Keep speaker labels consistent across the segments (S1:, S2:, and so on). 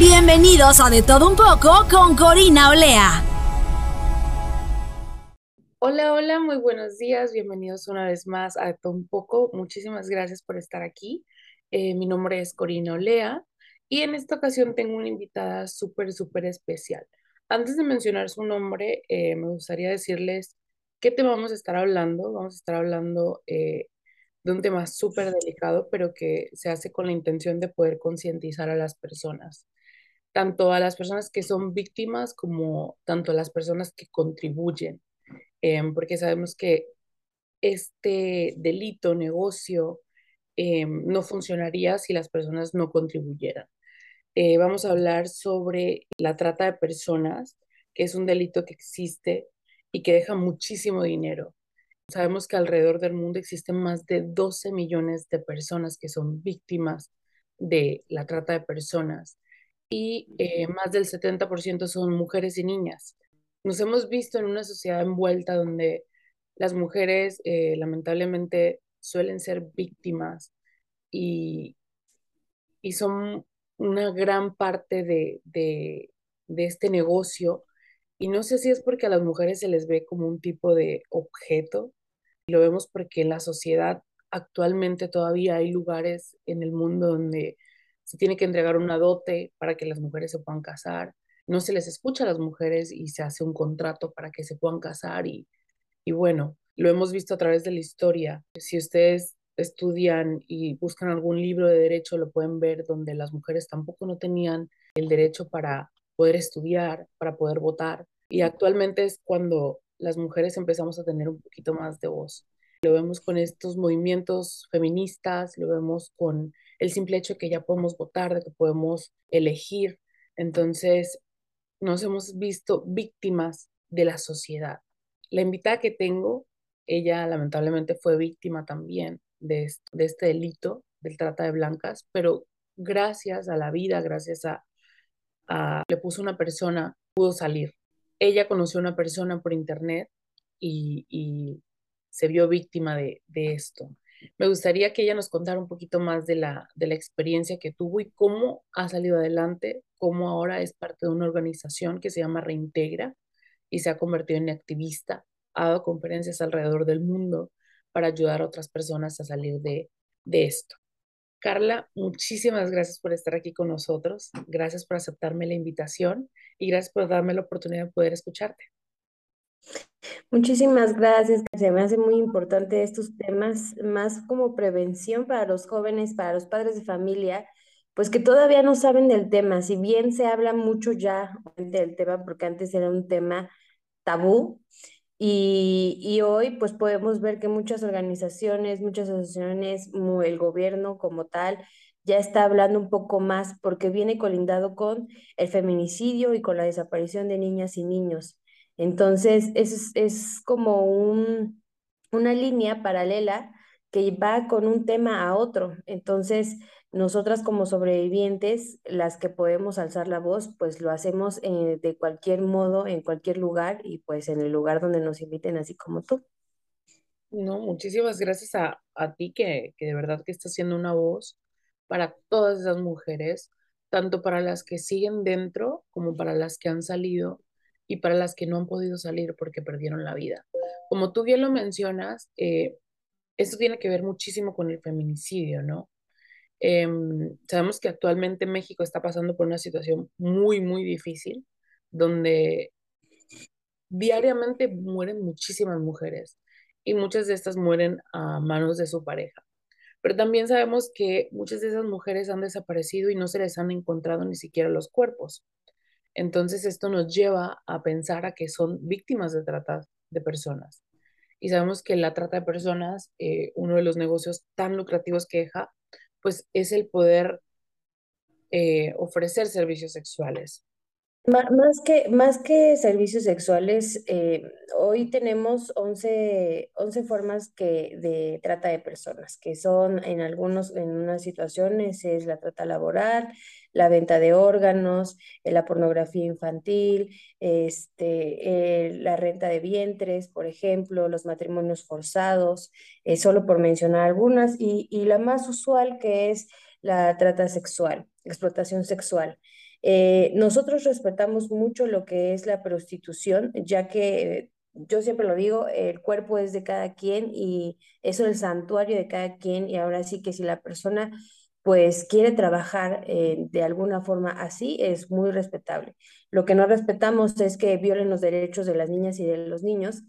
S1: Bienvenidos a De todo un poco con Corina Olea.
S2: Hola, hola, muy buenos días. Bienvenidos una vez más a Todo un poco. Muchísimas gracias por estar aquí. Eh, mi nombre es Corina Olea y en esta ocasión tengo una invitada súper, súper especial. Antes de mencionar su nombre, eh, me gustaría decirles qué tema vamos a estar hablando. Vamos a estar hablando eh, de un tema súper delicado, pero que se hace con la intención de poder concientizar a las personas tanto a las personas que son víctimas como tanto a las personas que contribuyen, em, porque sabemos que este delito, negocio, em, no funcionaría si las personas no contribuyeran. Eh, vamos a hablar sobre la trata de personas, que es un delito que existe y que deja muchísimo dinero. Sabemos que alrededor del mundo existen más de 12 millones de personas que son víctimas de la trata de personas y eh, más del 70% son mujeres y niñas. Nos hemos visto en una sociedad envuelta donde las mujeres eh, lamentablemente suelen ser víctimas y, y son una gran parte de, de, de este negocio. Y no sé si es porque a las mujeres se les ve como un tipo de objeto. Lo vemos porque en la sociedad actualmente todavía hay lugares en el mundo donde se tiene que entregar una dote para que las mujeres se puedan casar, no se les escucha a las mujeres y se hace un contrato para que se puedan casar y, y bueno, lo hemos visto a través de la historia. Si ustedes estudian y buscan algún libro de derecho, lo pueden ver donde las mujeres tampoco no tenían el derecho para poder estudiar, para poder votar. Y actualmente es cuando las mujeres empezamos a tener un poquito más de voz. Lo vemos con estos movimientos feministas, lo vemos con el simple hecho de que ya podemos votar, de que podemos elegir. Entonces, nos hemos visto víctimas de la sociedad. La invitada que tengo, ella lamentablemente fue víctima también de, este, delito, del trata de blancas, pero gracias a la vida, gracias a, le puso una persona, pudo salir. Ella conoció a una persona por internet y, se vio víctima de esto. Me gustaría que ella nos contara un poquito más de la, de la experiencia que tuvo y cómo ha salido adelante, cómo ahora es parte de una organización que se llama Reintegra y se ha convertido en activista, ha dado conferencias alrededor del mundo para ayudar a otras personas a salir de, de esto. Carla, muchísimas gracias por estar aquí con nosotros, gracias por aceptarme la invitación y gracias por darme la oportunidad de poder escucharte.
S3: Muchísimas gracias. Se me hace muy importante estos temas, más como prevención para los jóvenes, para los padres de familia, pues que todavía no saben del tema. Si bien se habla mucho ya del tema, porque antes era un tema tabú, y, y hoy pues podemos ver que muchas organizaciones, muchas asociaciones, el gobierno como tal, ya está hablando un poco más porque viene colindado con el feminicidio y con la desaparición de niñas y niños. Entonces, es, es como un, una línea paralela que va con un tema a otro. Entonces, nosotras como sobrevivientes, las que podemos alzar la voz, pues lo hacemos eh, de cualquier modo, en cualquier lugar y pues en el lugar donde nos inviten, así como tú.
S2: No, muchísimas gracias a, a ti que, que de verdad que estás siendo una voz para todas esas mujeres, tanto para las que siguen dentro como para las que han salido y para las que no han podido salir porque perdieron la vida. Como tú bien lo mencionas, eh, esto tiene que ver muchísimo con el feminicidio, ¿no? Em, sabemos que actualmente México está pasando por una situación muy, muy difícil, donde diariamente mueren muchísimas mujeres y muchas de estas mueren a manos de su pareja. Pero también sabemos que muchas de esas mujeres han desaparecido y no se les han encontrado ni siquiera los cuerpos. Entonces esto nos lleva a pensar a que son víctimas de trata de personas. Y sabemos que la trata de personas, eh, uno de los negocios tan lucrativos que deja, pues es el poder eh, ofrecer servicios sexuales.
S3: Más que, más que servicios sexuales, eh, hoy tenemos 11, 11 formas que, de trata de personas, que son en algunos, en unas situaciones es la trata laboral, la venta de órganos, eh, la pornografía infantil, este, eh, la renta de vientres, por ejemplo, los matrimonios forzados, solo por mencionar algunas, y, y la más usual que es la trata sexual, explotación sexual. Eh, nosotros respetamos mucho lo que es la prostitución, ya que yo siempre lo digo, el cuerpo es de cada quien y es el santuario de cada quien y ahora sí que si la persona pues quiere trabajar eh, de alguna forma así, es muy respetable. Lo que no respetamos es que violen los derechos de las niñas y de los niños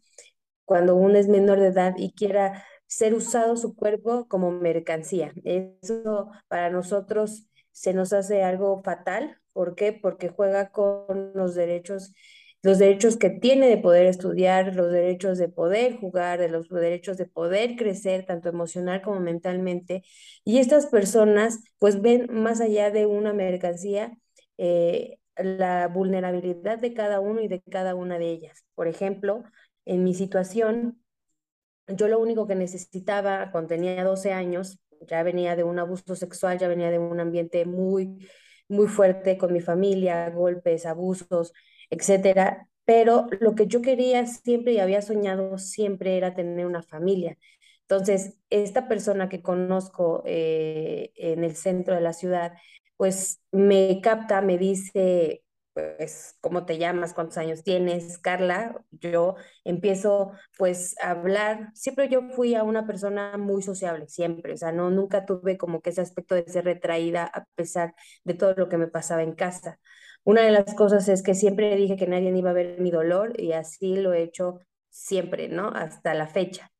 S3: cuando uno es menor de edad y quiera ser usado su cuerpo como mercancía. Eso para nosotros se nos hace algo fatal. ¿Por qué? Porque juega con los derechos, los derechos que tiene de poder estudiar, los derechos de poder jugar, de los derechos de poder crecer, tanto emocional como mentalmente. Y estas personas pues ven más allá de una mercancía eh, la vulnerabilidad de cada uno y de cada una de ellas. Por ejemplo, en mi situación, yo lo único que necesitaba cuando tenía 12 años ya venía de un abuso sexual, ya venía de un ambiente muy, muy fuerte con mi familia, golpes, abusos, etcétera. Pero lo que yo quería siempre y había soñado siempre era tener una familia. Entonces, esta persona que conozco eh, en el centro de la ciudad, pues me capta, me dice, pues, ¿cómo te llamas? ¿Cuántos años tienes? Carla, yo empiezo pues a hablar. Siempre yo fui a una persona muy sociable, siempre, o sea, no, nunca tuve como que ese aspecto de ser retraída a pesar de todo lo que me pasaba en casa. Una de las cosas es que siempre dije que nadie iba a ver mi dolor y así lo he hecho siempre, ¿no? Hasta la fecha.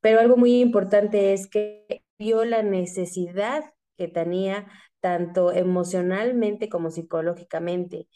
S3: Pero algo muy importante es que vio la necesidad que tenía tanto emocionalmente como psicológicamente.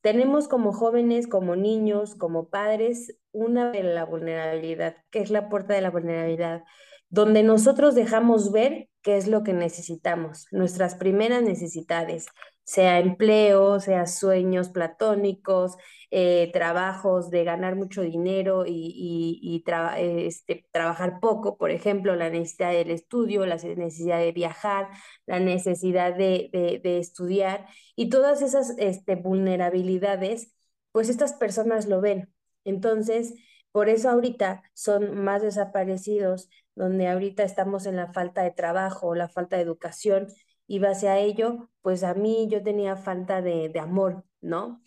S3: Tenemos como jóvenes, como niños, como padres, una de la vulnerabilidad, que es la puerta de la vulnerabilidad, donde nosotros dejamos ver qué es lo que necesitamos, nuestras primeras necesidades, sea empleo, sea sueños platónicos, eh, trabajos de ganar mucho dinero y, este, trabajar poco, por ejemplo, la necesidad del estudio, la necesidad de viajar, la necesidad de, estudiar y todas esas este, vulnerabilidades, pues estas personas lo ven. Entonces, por eso ahorita son más desaparecidos, donde ahorita estamos en la falta de trabajo, la falta de educación y base a ello, pues a mí yo tenía falta de, amor, ¿no?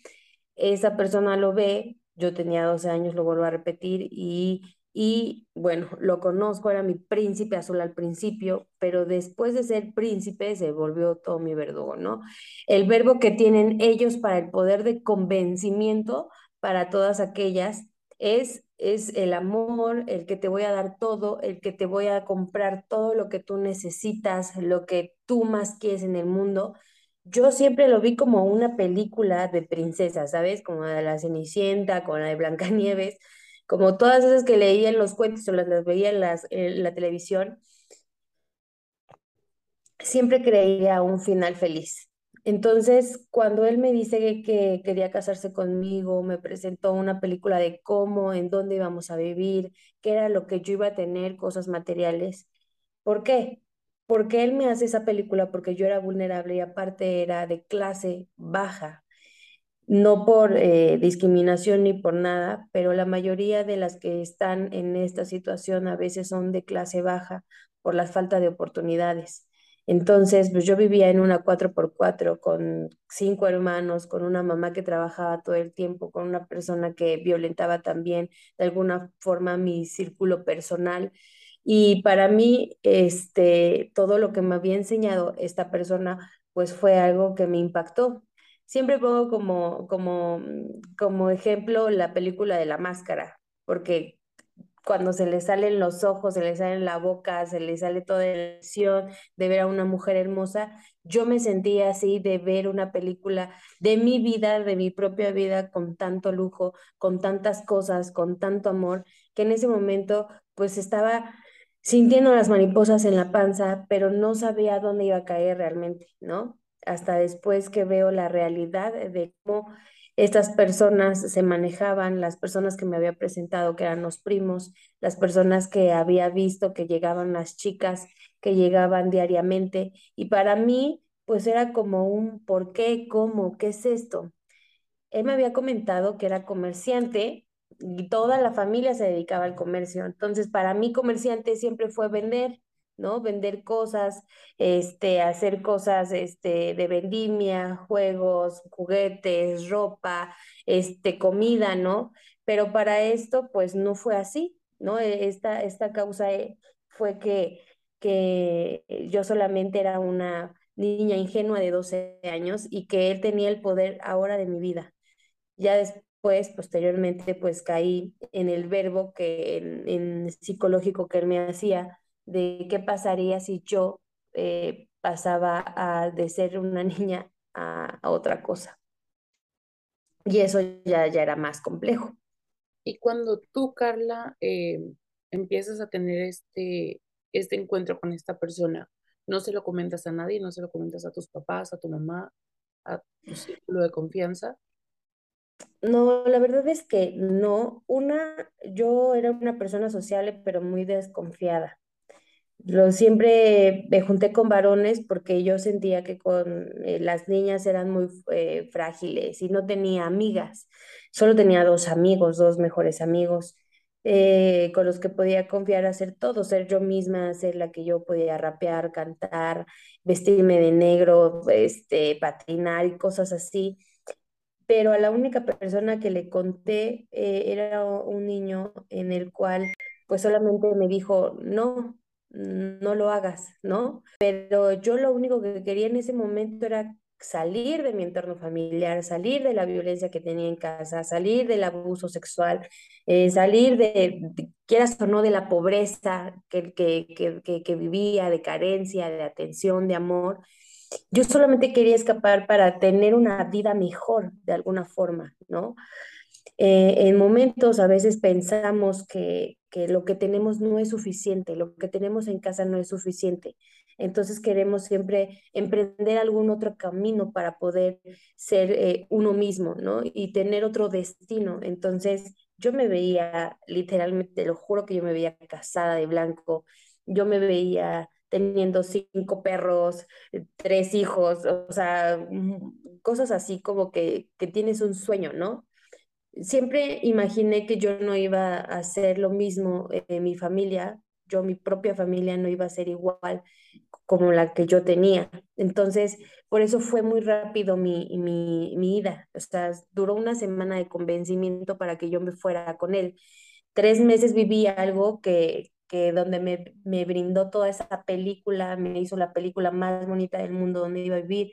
S3: Esa persona lo ve, yo tenía 12 años, lo vuelvo a repetir, y, y bueno, lo conozco, era mi príncipe azul al principio, pero después de ser príncipe se volvió todo mi verdugo, ¿no? El verbo que tienen ellos para el poder de convencimiento para todas aquellas es es el amor, el que te voy a dar todo, el que te voy a comprar todo lo que tú necesitas, lo que tú más quieres en el mundo. Yo siempre lo vi como una película de princesa, ¿sabes? Como la de la Cenicienta, como la de Blancanieves, como todas esas que leía en los cuentos o las, veía en la televisión. Siempre creía un final feliz. Entonces, cuando él me dice que quería casarse conmigo, me presentó una película de cómo, en dónde íbamos a vivir, qué era lo que yo iba a tener, cosas materiales. ¿Por qué? Porque él me hace esa película porque yo era vulnerable y aparte era de clase baja. No por eh, discriminación ni por nada, pero la mayoría de las que están en esta situación a veces son de clase baja por la falta de oportunidades. Entonces, pues yo vivía en una 4x4 con cinco hermanos, con una mamá que trabajaba todo el tiempo, con una persona que violentaba también de alguna forma mi círculo personal. Y para mí, este, todo lo que me había enseñado esta persona, pues fue algo que me impactó. Siempre pongo como, como, como ejemplo la película de la máscara, porque cuando se le salen los ojos, se le sale la boca, se le sale toda la emoción de ver a una mujer hermosa, yo me sentía así de ver una película de mi vida, de mi propia vida, con tanto lujo, con tantas cosas, con tanto amor, que en ese momento pues estaba sintiendo las mariposas en la panza, pero no sabía dónde iba a caer realmente, ¿no? hasta después que veo la realidad de cómo estas personas se manejaban, las personas que me había presentado, que eran los primos, las personas que había visto que llegaban las chicas, que llegaban diariamente. Y para mí, pues era como un ¿por qué? ¿Cómo? ¿Qué es esto? Él me había comentado que era comerciante y toda la familia se dedicaba al comercio. Entonces, para mí comerciante siempre fue vender, ¿no? Vender cosas, este, hacer cosas, este, de vendimia, juegos, juguetes, ropa, este, comida, ¿no? Pero para esto, pues no fue así, ¿no? E, esta, esta causa eh, fue que, que yo solamente era una niña ingenua de 12 años y que él tenía el poder ahora de mi vida. Ya después, posteriormente, pues caí en el verbo que en, psicológico que él me hacía de qué pasaría si yo eh, pasaba a, de ser una niña a, otra cosa. Y eso ya, ya era más complejo.
S2: Y cuando tú, Carla, eh, empiezas a tener este, este encuentro con esta persona, no se lo comentas a nadie, no se lo comentas a tus papás, a tu mamá, a tu círculo de confianza.
S3: No, la verdad es que no. Una, yo era una persona sociable, pero muy desconfiada. Lo, siempre me junté con varones porque yo sentía que con eh, las niñas eran muy eh, frágiles y no tenía amigas. Solo tenía dos amigos, dos mejores amigos eh, con los que podía confiar, hacer todo, ser yo misma, ser la que yo podía rapear, cantar, vestirme de negro, este, patinar y cosas así pero a la única persona que le conté era un niño en el cual pues solamente me dijo, no, no lo hagas, ¿no? Pero yo lo único que quería en ese momento era salir de mi entorno familiar, salir de la violencia que tenía en casa, salir del abuso sexual, eh, salir de, quieras o no, de la pobreza que, que, que, que vivía, de carencia, de atención, de amor. Yo solamente quería escapar para tener una vida mejor de alguna forma, ¿no? Eh, en momentos a veces pensamos que, que, lo que tenemos no es suficiente, lo que tenemos en casa no es suficiente. Entonces queremos siempre emprender algún otro camino para poder ser eh, uno mismo, ¿no? Y tener otro destino. Entonces yo me veía, literalmente, lo juro que yo me veía casada de blanco, yo me veía teniendo cinco perros, tres hijos, o sea, mm, cosas así como que, que tienes un sueño, ¿no? Siempre imaginé que yo no iba a hacer lo mismo en mi familia, yo mi propia familia no iba a ser igual como la que yo tenía. Entonces, por eso fue muy rápido mi, mi, mi ida. O sea, duró una semana de convencimiento para que yo me fuera con él. Tres meses viví algo que, que donde me, me, brindó toda esa película, me hizo la película más bonita del mundo donde iba a vivir,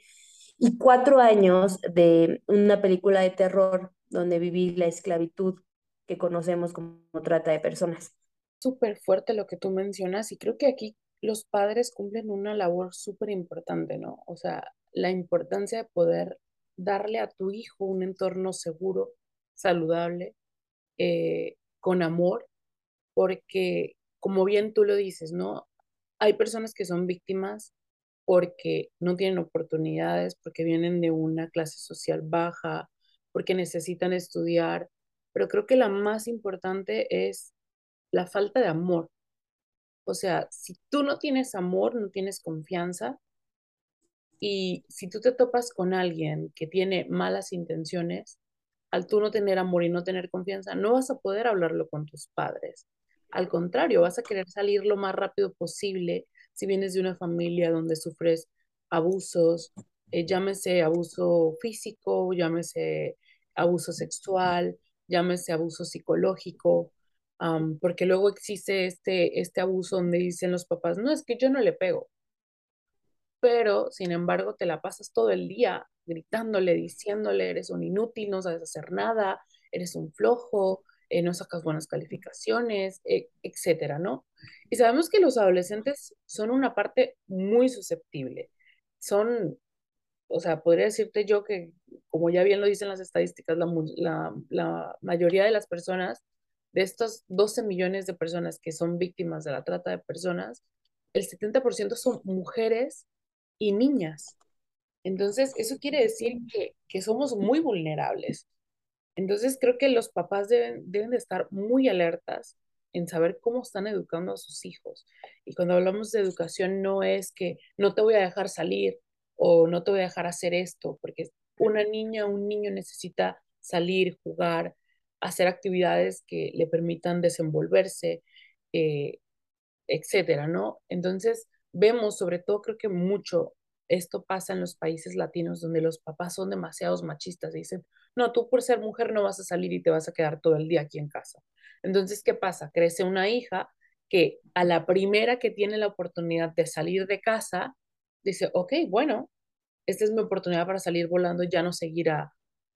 S3: y cuatro años de una película de terror donde viví la esclavitud que conocemos como trata de personas.
S2: Súper fuerte lo que tú mencionas y creo que aquí los padres cumplen una labor súper importante, ¿no? O sea, la importancia de poder darle a tu hijo un entorno seguro, saludable, eh, con amor, porque como bien tú lo dices, ¿no? Hay personas que son víctimas porque no tienen oportunidades, porque vienen de una clase social baja, porque necesitan estudiar, pero creo que la más importante es la falta de amor. O sea, si tú no tienes amor, no tienes confianza, y si tú te topas con alguien que tiene malas intenciones, al tú no tener amor y no tener confianza, no vas a poder hablarlo con tus padres. Al contrario, vas a querer salir lo más rápido posible si vienes de una familia donde sufres abusos, eh, llámese abuso físico, llámese abuso sexual, llámese abuso psicológico, porque luego existe este, este abuso donde dicen los papás, no, es que yo no le pego, pero sin embargo te la pasas todo el día gritándole, diciéndole, eres un inútil, no sabes hacer nada, eres un flojo, eh, no sacas buenas calificaciones, e, etcétera, ¿no? Y sabemos que los adolescentes son una parte muy susceptible. Son, o sea, podría decirte yo que, como ya bien lo dicen las estadísticas, la, la mayoría de las personas, de estos 12 millones de personas que son víctimas de la trata de personas, el 70% son mujeres y niñas. Entonces, eso quiere decir que, que somos muy vulnerables. Entonces, creo que los papás deben, deben de estar muy alertas en saber cómo están educando a sus hijos. Y cuando hablamos de educación, no es que no te voy a dejar salir o no te voy a dejar hacer esto, porque una niña o un niño necesita salir, jugar, hacer actividades que le permitan desenvolverse, eh, etcétera, ¿no? Entonces, vemos sobre todo, creo que mucho esto pasa en los países latinos donde los papás son demasiados machistas y dicen, no, tú por ser mujer no vas a salir y te vas a quedar todo el día aquí en casa. Entonces, ¿qué pasa? Crece una hija que a la primera que tiene la oportunidad de salir de casa, dice, ok, bueno, esta es mi oportunidad para salir volando, ya no seguir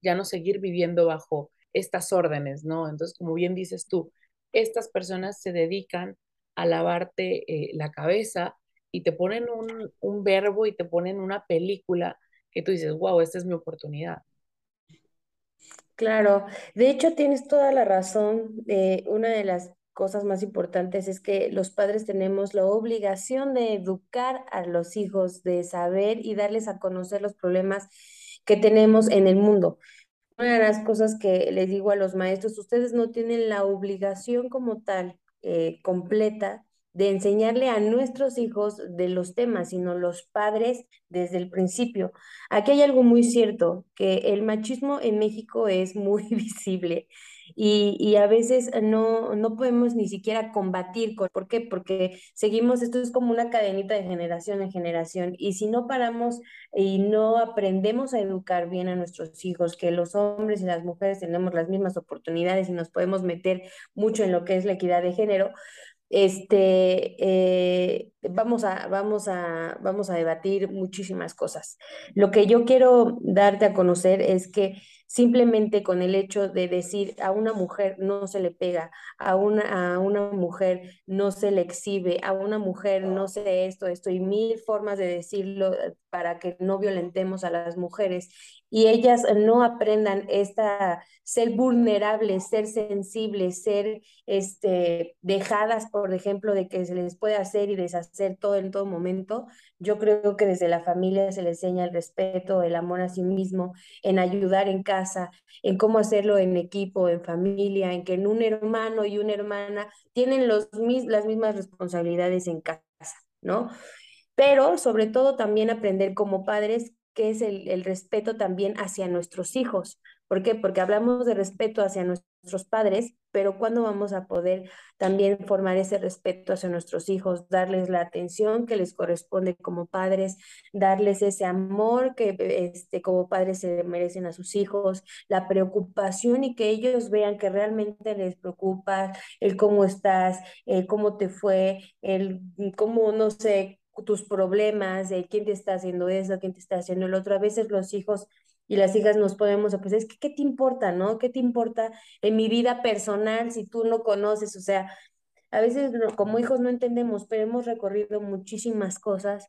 S2: ya no seguir viviendo bajo estas órdenes, ¿no? Entonces, como bien dices tú, estas personas se dedican a lavarte eh, la cabeza y te ponen un, un verbo y te ponen una película que tú dices, wow, esta es mi oportunidad.
S3: Claro, de hecho tienes toda la razón. Eh, una de las cosas más importantes es que los padres tenemos la obligación de educar a los hijos, de saber y darles a conocer los problemas que tenemos en el mundo. Una de las cosas que les digo a los maestros, ustedes no tienen la obligación como tal eh, completa de enseñarle a nuestros hijos de los temas, sino los padres desde el principio. Aquí hay algo muy cierto, que el machismo en México es muy visible y, a veces no, no podemos ni siquiera combatir. ¿Por qué? Porque seguimos, esto es como una cadenita de generación en generación y si no paramos y no aprendemos a educar bien a nuestros hijos, que los hombres y las mujeres tenemos las mismas oportunidades y nos podemos meter mucho en lo que es la equidad de género, este, eh, vamos, a, vamos, a, vamos a debatir muchísimas cosas. Lo que yo quiero darte a conocer es que simplemente con el hecho de decir a una mujer no se le pega, a una, a una mujer no se le exhibe, a una mujer no sé esto, esto y mil formas de decirlo eh, para que no violentemos a las mujeres y ellas no aprendan esta ser vulnerables, ser sensibles, ser este dejadas, por ejemplo, de que se les puede hacer y deshacer todo en todo momento. Yo creo que desde la familia se les enseña el respeto, el amor a sí mismo, en ayudar en casa, en cómo hacerlo en equipo, en familia, en que un hermano y una hermana tienen los, las mismas responsabilidades en casa, ¿no? Pero sobre todo también aprender como padres que es el, el respeto también hacia nuestros hijos. ¿Por qué? Porque hablamos de respeto hacia nuestros padres, pero ¿cuándo vamos a poder también formar ese respeto hacia nuestros hijos, darles la atención que les corresponde como padres, darles ese amor que este, como padres se merecen a sus hijos, la preocupación y que ellos vean que realmente les preocupa el cómo estás, el cómo te fue, el cómo, no sé, tus problemas, de quién te está haciendo eso, quién te está haciendo el otro. A veces los hijos y las hijas nos podemos, pues es que, ¿qué te importa, no? ¿Qué te importa en mi vida personal si tú no conoces? O sea, a veces como hijos no entendemos, pero hemos recorrido muchísimas cosas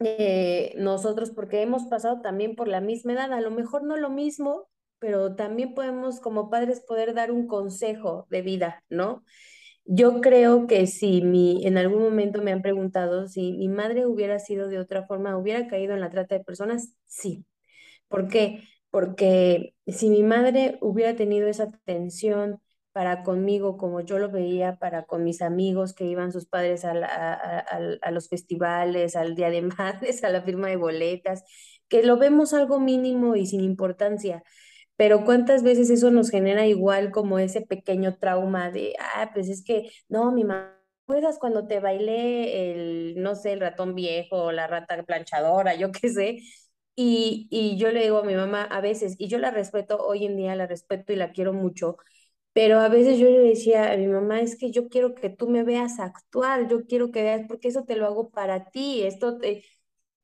S3: eh, nosotros porque hemos pasado también por la misma edad, a lo mejor no lo mismo, pero también podemos como padres poder dar un consejo de vida, ¿no? Yo creo que si mi, en algún momento me han preguntado si mi madre hubiera sido de otra forma, hubiera caído en la trata de personas, sí. ¿Por qué? Porque si mi madre hubiera tenido esa atención para conmigo como yo lo veía, para con mis amigos que iban sus padres a, los festivales, al Día de Madres, a la firma de boletas, que lo vemos algo mínimo y sin importancia pero cuántas veces eso nos genera igual como ese pequeño trauma de, ah, pues es que, no, mi mamá, ¿recuerdas cuando te bailé el, no sé, el ratón viejo la rata planchadora, yo qué sé? Y, y yo le digo a mi mamá a veces, y yo la respeto, hoy en día la respeto y la quiero mucho, pero a veces yo le decía a mi mamá, es que yo quiero que tú me veas actuar, yo quiero que veas, porque eso te lo hago para ti, esto te...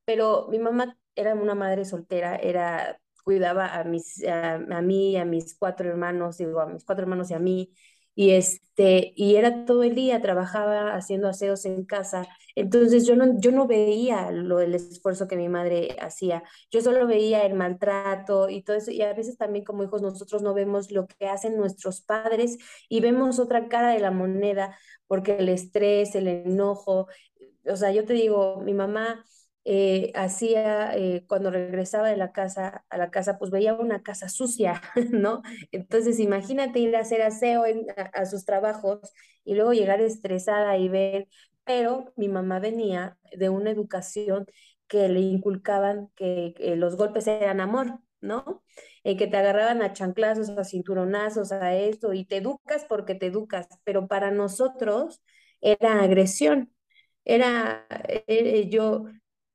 S3: Pero mi mamá era una madre soltera, era cuidaba a, mis, a, mí y a mis cuatro hermanos, digo, a mis cuatro hermanos y a mí, y, este, y era todo el día, trabajaba haciendo aseos en casa, entonces yo no, yo no veía lo, el esfuerzo que mi madre hacía, yo solo veía el maltrato y todo eso, y a veces también como hijos nosotros no vemos lo que hacen nuestros padres y vemos otra cara de la moneda, porque el estrés, el enojo, o sea, yo te digo, mi mamá eh, hacía, eh, cuando regresaba de la casa, a la casa, pues veía una casa sucia, ¿no? Entonces, imagínate ir a hacer aseo a, sus trabajos y luego llegar estresada y ver, pero mi mamá venía de una educación que le inculcaban que, los golpes eran amor, ¿no? En que te agarraban a chanclazos, a cinturonazos, a esto, y te educas porque te educas, pero para nosotros era agresión. Era, eh, yo,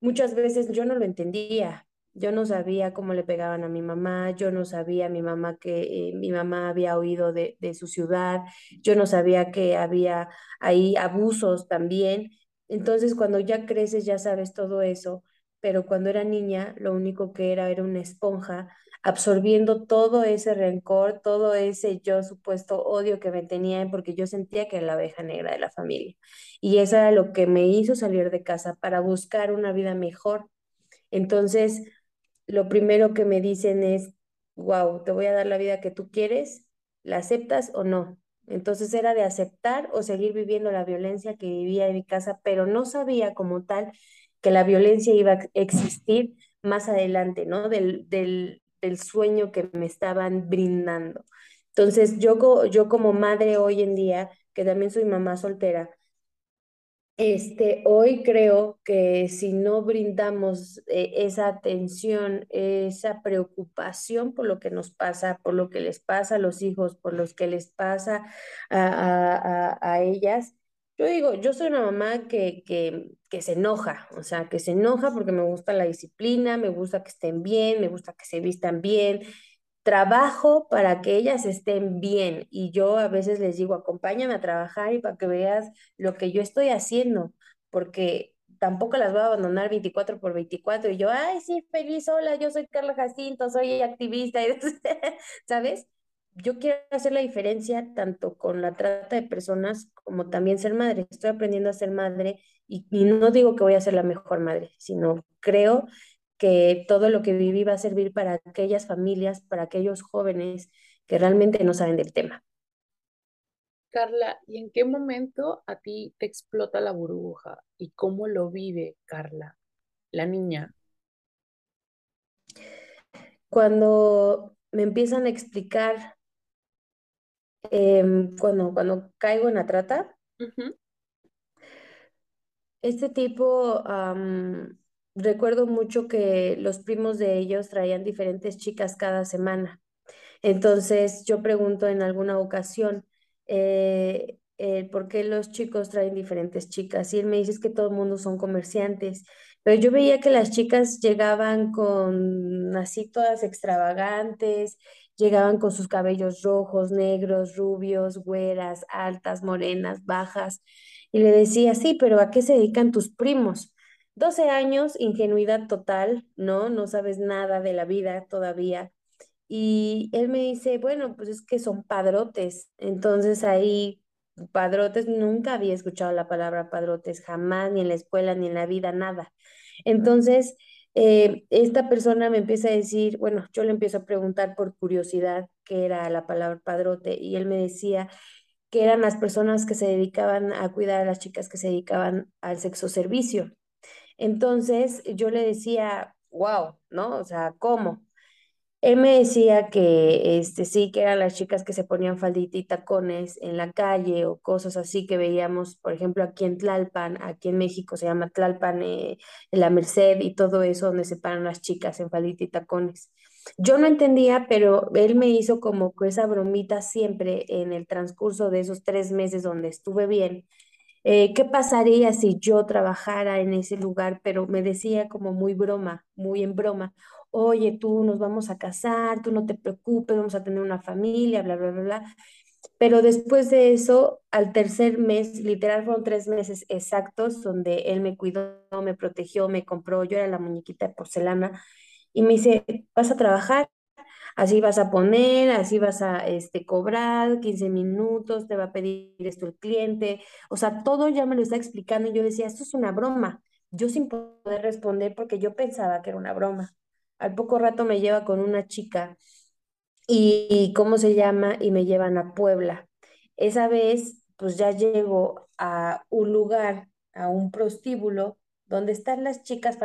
S3: muchas veces yo no lo entendía. Yo no sabía cómo le pegaban a mi mamá, yo no sabía mi mamá que eh, mi mamá había oído de, de su ciudad, yo no sabía que había ahí abusos también. Entonces, cuando ya creces, ya sabes todo eso, pero cuando era niña, lo único que era era una esponja absorbiendo todo ese rencor, todo ese yo supuesto odio que me tenía, porque yo sentía que era la oveja negra de la familia. Y eso era lo que me hizo salir de casa para buscar una vida mejor. Entonces, lo primero que me dicen es, wow, te voy a dar la vida que tú quieres, ¿la aceptas o no? Entonces era de aceptar o seguir viviendo la violencia que vivía en mi casa, pero no sabía como tal que la violencia iba a existir más adelante, ¿no? Del, del, del sueño que me estaban brindando. Entonces, yo, yo como madre hoy en día, que también soy mamá soltera, este, hoy creo que si no brindamos eh, esa atención, esa preocupación por lo que nos pasa, por lo que les pasa a los hijos, por los que les pasa a, a, a, a ellas, yo digo, yo soy una mamá que, que, que se enoja, o sea, que se enoja porque me gusta la disciplina, me gusta que estén bien, me gusta que se vistan bien, trabajo para que ellas estén bien y yo a veces les digo, acompáñame a trabajar y para que veas lo que yo estoy haciendo, porque tampoco las voy a abandonar 24 por 24 y yo, ay, sí, feliz, hola, yo soy Carla Jacinto, soy activista, ¿sabes? Yo quiero hacer la diferencia tanto con la trata de personas como también ser madre. Estoy aprendiendo a ser madre y, y no digo que voy a ser la mejor madre, sino creo que todo lo que viví va a servir para aquellas familias, para aquellos jóvenes que realmente no saben del tema.
S2: Carla, ¿y en qué momento a ti te explota la burbuja? ¿Y cómo lo vive Carla, la niña?
S3: Cuando me empiezan a explicar, eh, cuando, cuando caigo en la trata,
S2: Uh -huh.
S3: este tipo, um, recuerdo mucho que los primos de ellos traían diferentes chicas cada semana. Entonces yo pregunto en alguna ocasión, eh, eh, ¿por qué los chicos traen diferentes chicas? Y él me dice es que todo el mundo son comerciantes, pero yo veía que las chicas llegaban con así todas extravagantes, llegaban con sus cabellos rojos, negros, rubios, güeras, altas, morenas, bajas, y le decía, sí, pero ¿a qué se dedican tus primos? 12 años, ingenuidad total, ¿no? No sabes nada de la vida todavía y él me dice, bueno, pues es que son padrotes. Entonces ahí, padrotes, nunca había escuchado la palabra padrotes, jamás, ni en la escuela, ni en la vida, nada. Entonces, eh, esta persona me empieza a decir, bueno, yo le empiezo a preguntar por curiosidad qué era la palabra padrote y él me decía que eran las personas que se dedicaban a cuidar a las chicas que se dedicaban al sexo servicio. Entonces yo le decía, wow, ¿no? O sea, ¿cómo? Él me decía que este, sí, que eran las chicas que se ponían faldita y tacones en la calle o cosas así que veíamos, por ejemplo, aquí en Tlalpan, aquí en México se llama Tlalpan, eh, en la Merced y todo eso, donde se paran las chicas en faldita y tacones. Yo no entendía, pero él me hizo como que esa bromita siempre en el transcurso de esos tres meses donde estuve bien. Eh, ¿qué pasaría si yo trabajara en ese lugar? Pero me decía como muy broma, muy en broma oye, tú nos vamos a casar, tú no te preocupes, vamos a tener una familia, bla, bla, bla, bla. Pero después de eso, al tercer mes, literal fueron tres meses exactos donde él me cuidó, me protegió, me compró, yo era la muñequita de porcelana y me dice, vas a trabajar, así vas a poner, así vas a este, cobrar 15 minutos, te va a pedir esto el cliente, o sea, todo ya me lo está explicando y yo decía, esto es una broma, yo sin poder responder porque yo pensaba que era una broma. Al poco rato me lleva con una chica y, ¿cómo se llama? Y me llevan a Puebla. Esa vez, pues ya llego a un lugar, a un prostíbulo, donde están las chicas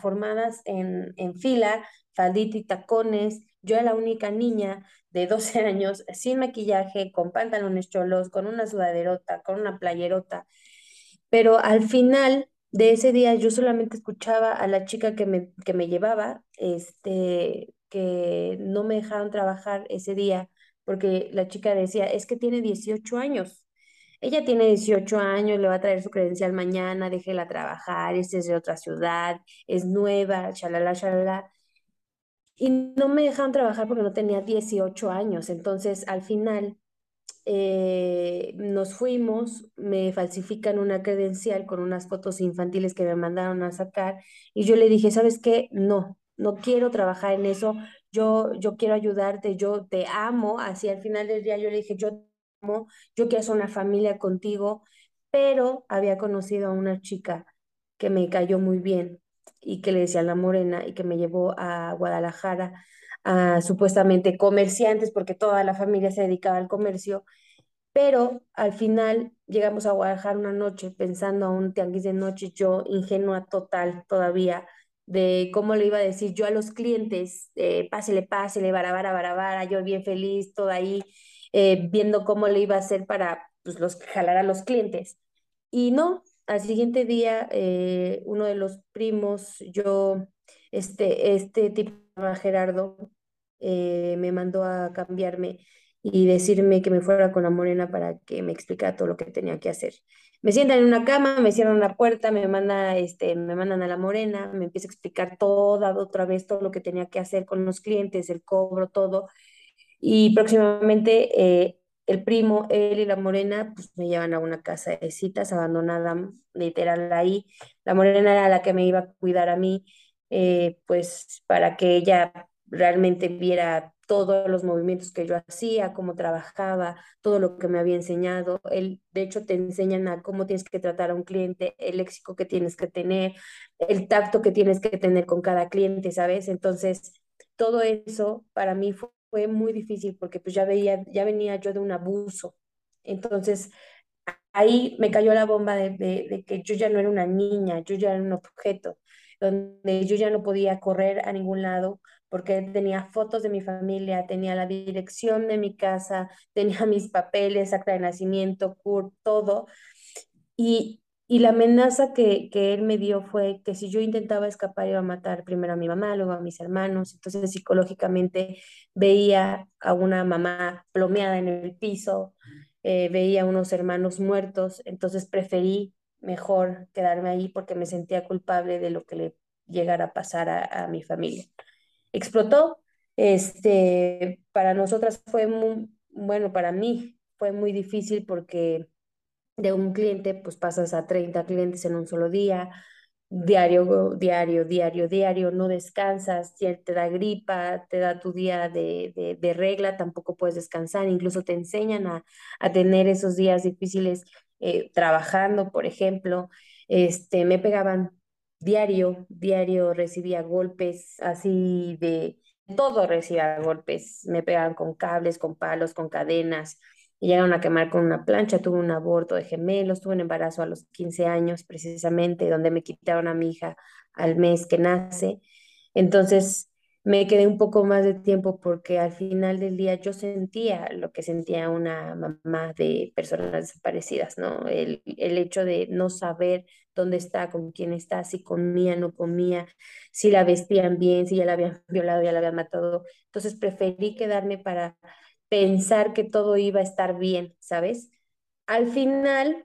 S3: formadas en, en fila, faldita y tacones. Yo era la única niña de 12 años, sin maquillaje, con pantalones cholos, con una sudaderota, con una playerota. Pero al final de ese día yo solamente escuchaba a la chica que me, que me llevaba, este, que no me dejaron trabajar ese día, porque la chica decía, es que tiene 18 años. Ella tiene 18 años, le va a traer su credencial mañana, déjela trabajar, este es de otra ciudad, es nueva, shalala, shalala. Y no me dejaron trabajar porque no tenía 18 años. Entonces, al final, eh, nos fuimos, me falsifican una credencial con unas fotos infantiles que me mandaron a sacar y yo le dije, ¿sabes qué? No, no quiero trabajar en eso, yo, yo quiero ayudarte, yo te amo, así al final del día yo le dije, yo te amo, yo quiero hacer una familia contigo, pero había conocido a una chica que me cayó muy bien y que le decía la morena y que me llevó a Guadalajara supuestamente comerciantes porque toda la familia se dedicaba al comercio, pero al final llegamos a Guadalajara una noche pensando a un tianguis de noche, yo ingenua total todavía de cómo le iba a decir yo a los clientes, eh, pásele, pásele, barabara, barabara, yo bien feliz, toda ahí, eh, viendo cómo le iba a hacer para pues, los, jalar a los clientes. Y no, al siguiente día, eh, uno de los primos, yo, este, este tipo, Gerardo, eh, me mandó a cambiarme y decirme que me fuera con la morena para que me explicara todo lo que tenía que hacer. Me sientan en una cama, me cierran la puerta, me manda, este, me mandan a la morena, me empieza a explicar toda otra vez todo lo que tenía que hacer con los clientes, el cobro, todo. Y próximamente eh, el primo, él y la morena, pues me llevan a una casa de citas abandonada, literal ahí. La morena era la que me iba a cuidar a mí, eh, pues para que ella realmente viera todos los movimientos que yo hacía, cómo trabajaba, todo lo que me había enseñado. Él, de hecho, te enseñan a cómo tienes que tratar a un cliente, el léxico que tienes que tener, el tacto que tienes que tener con cada cliente, ¿sabes? Entonces, todo eso para mí fue, muy difícil porque pues ya veía, ya venía yo de un abuso. Entonces, ahí me cayó la bomba de, de que yo ya no era una niña, yo ya era un objeto, donde yo ya no podía correr a ningún lado porque tenía fotos de mi familia, tenía la dirección de mi casa, tenía mis papeles, acta de nacimiento, CURP, todo. Y, y la amenaza que, que, él me dio fue que si yo intentaba escapar iba a matar primero a mi mamá, luego a mis hermanos. Entonces psicológicamente veía a una mamá plomeada en el piso, eh, veía a unos hermanos muertos, entonces preferí mejor quedarme ahí porque me sentía culpable de lo que le llegara a pasar a, a mi familia explotó. Este, para nosotras fue muy, bueno, para mí fue muy difícil porque de un cliente pues pasas a 30 clientes en un solo día, diario, diario, diario, diario, no descansas, te da gripa, te da tu día de, de, regla, tampoco puedes descansar, incluso te enseñan a, a tener esos días difíciles eh, trabajando, por ejemplo, este, me pegaban diario, diario recibía golpes así de todo recibía golpes, me pegaban con cables, con palos, con cadenas, y llegaron a quemar con una plancha, tuve un aborto de gemelos, tuve un embarazo a los 15 años precisamente, donde me quitaron a mi hija al mes que nace. Entonces, me quedé un poco más de tiempo porque al final del día yo sentía lo que sentía una mamá de personas desaparecidas, ¿no? El, el hecho de no saber dónde está, con quién está, si comía, no comía, si la vestían bien, si ya la habían violado, ya la habían matado. Entonces preferí quedarme para pensar que todo iba a estar bien, ¿sabes? Al final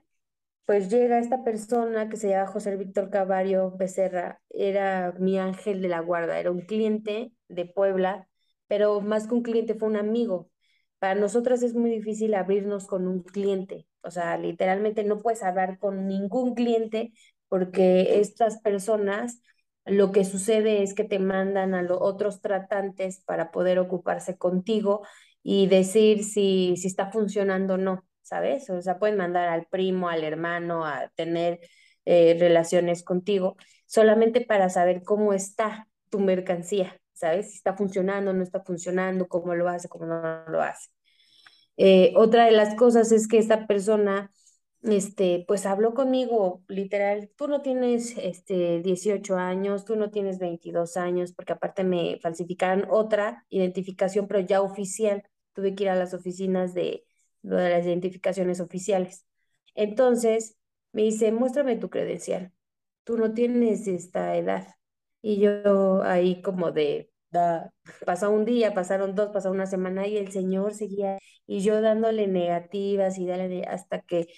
S3: pues llega esta persona que se llama José Víctor Caballo Becerra, era mi ángel de la guarda, era un cliente de Puebla, pero más que un cliente fue un amigo. Para nosotras es muy difícil abrirnos con un cliente, o sea, literalmente no puedes hablar con ningún cliente porque estas personas lo que sucede es que te mandan a los otros tratantes para poder ocuparse contigo y decir si, si está funcionando o no. ¿sabes? O sea, pueden mandar al primo, al hermano a tener eh, relaciones contigo solamente para saber cómo está tu mercancía, ¿sabes? Si está funcionando, no está funcionando, cómo lo hace, cómo no lo hace. Eh, otra de las cosas es que esta persona este, pues habló conmigo, literal, tú no tienes este, 18 años, tú no tienes 22 años, porque aparte me falsificaron otra identificación, pero ya oficial. Tuve que ir a las oficinas de, de las identificaciones oficiales. Entonces, me dice, muéstrame tu credencial. Tú no tienes esta edad. Y yo ahí como de, da, pasó un día, pasaron dos, pasó una semana y el señor seguía y yo dándole negativas y dale hasta que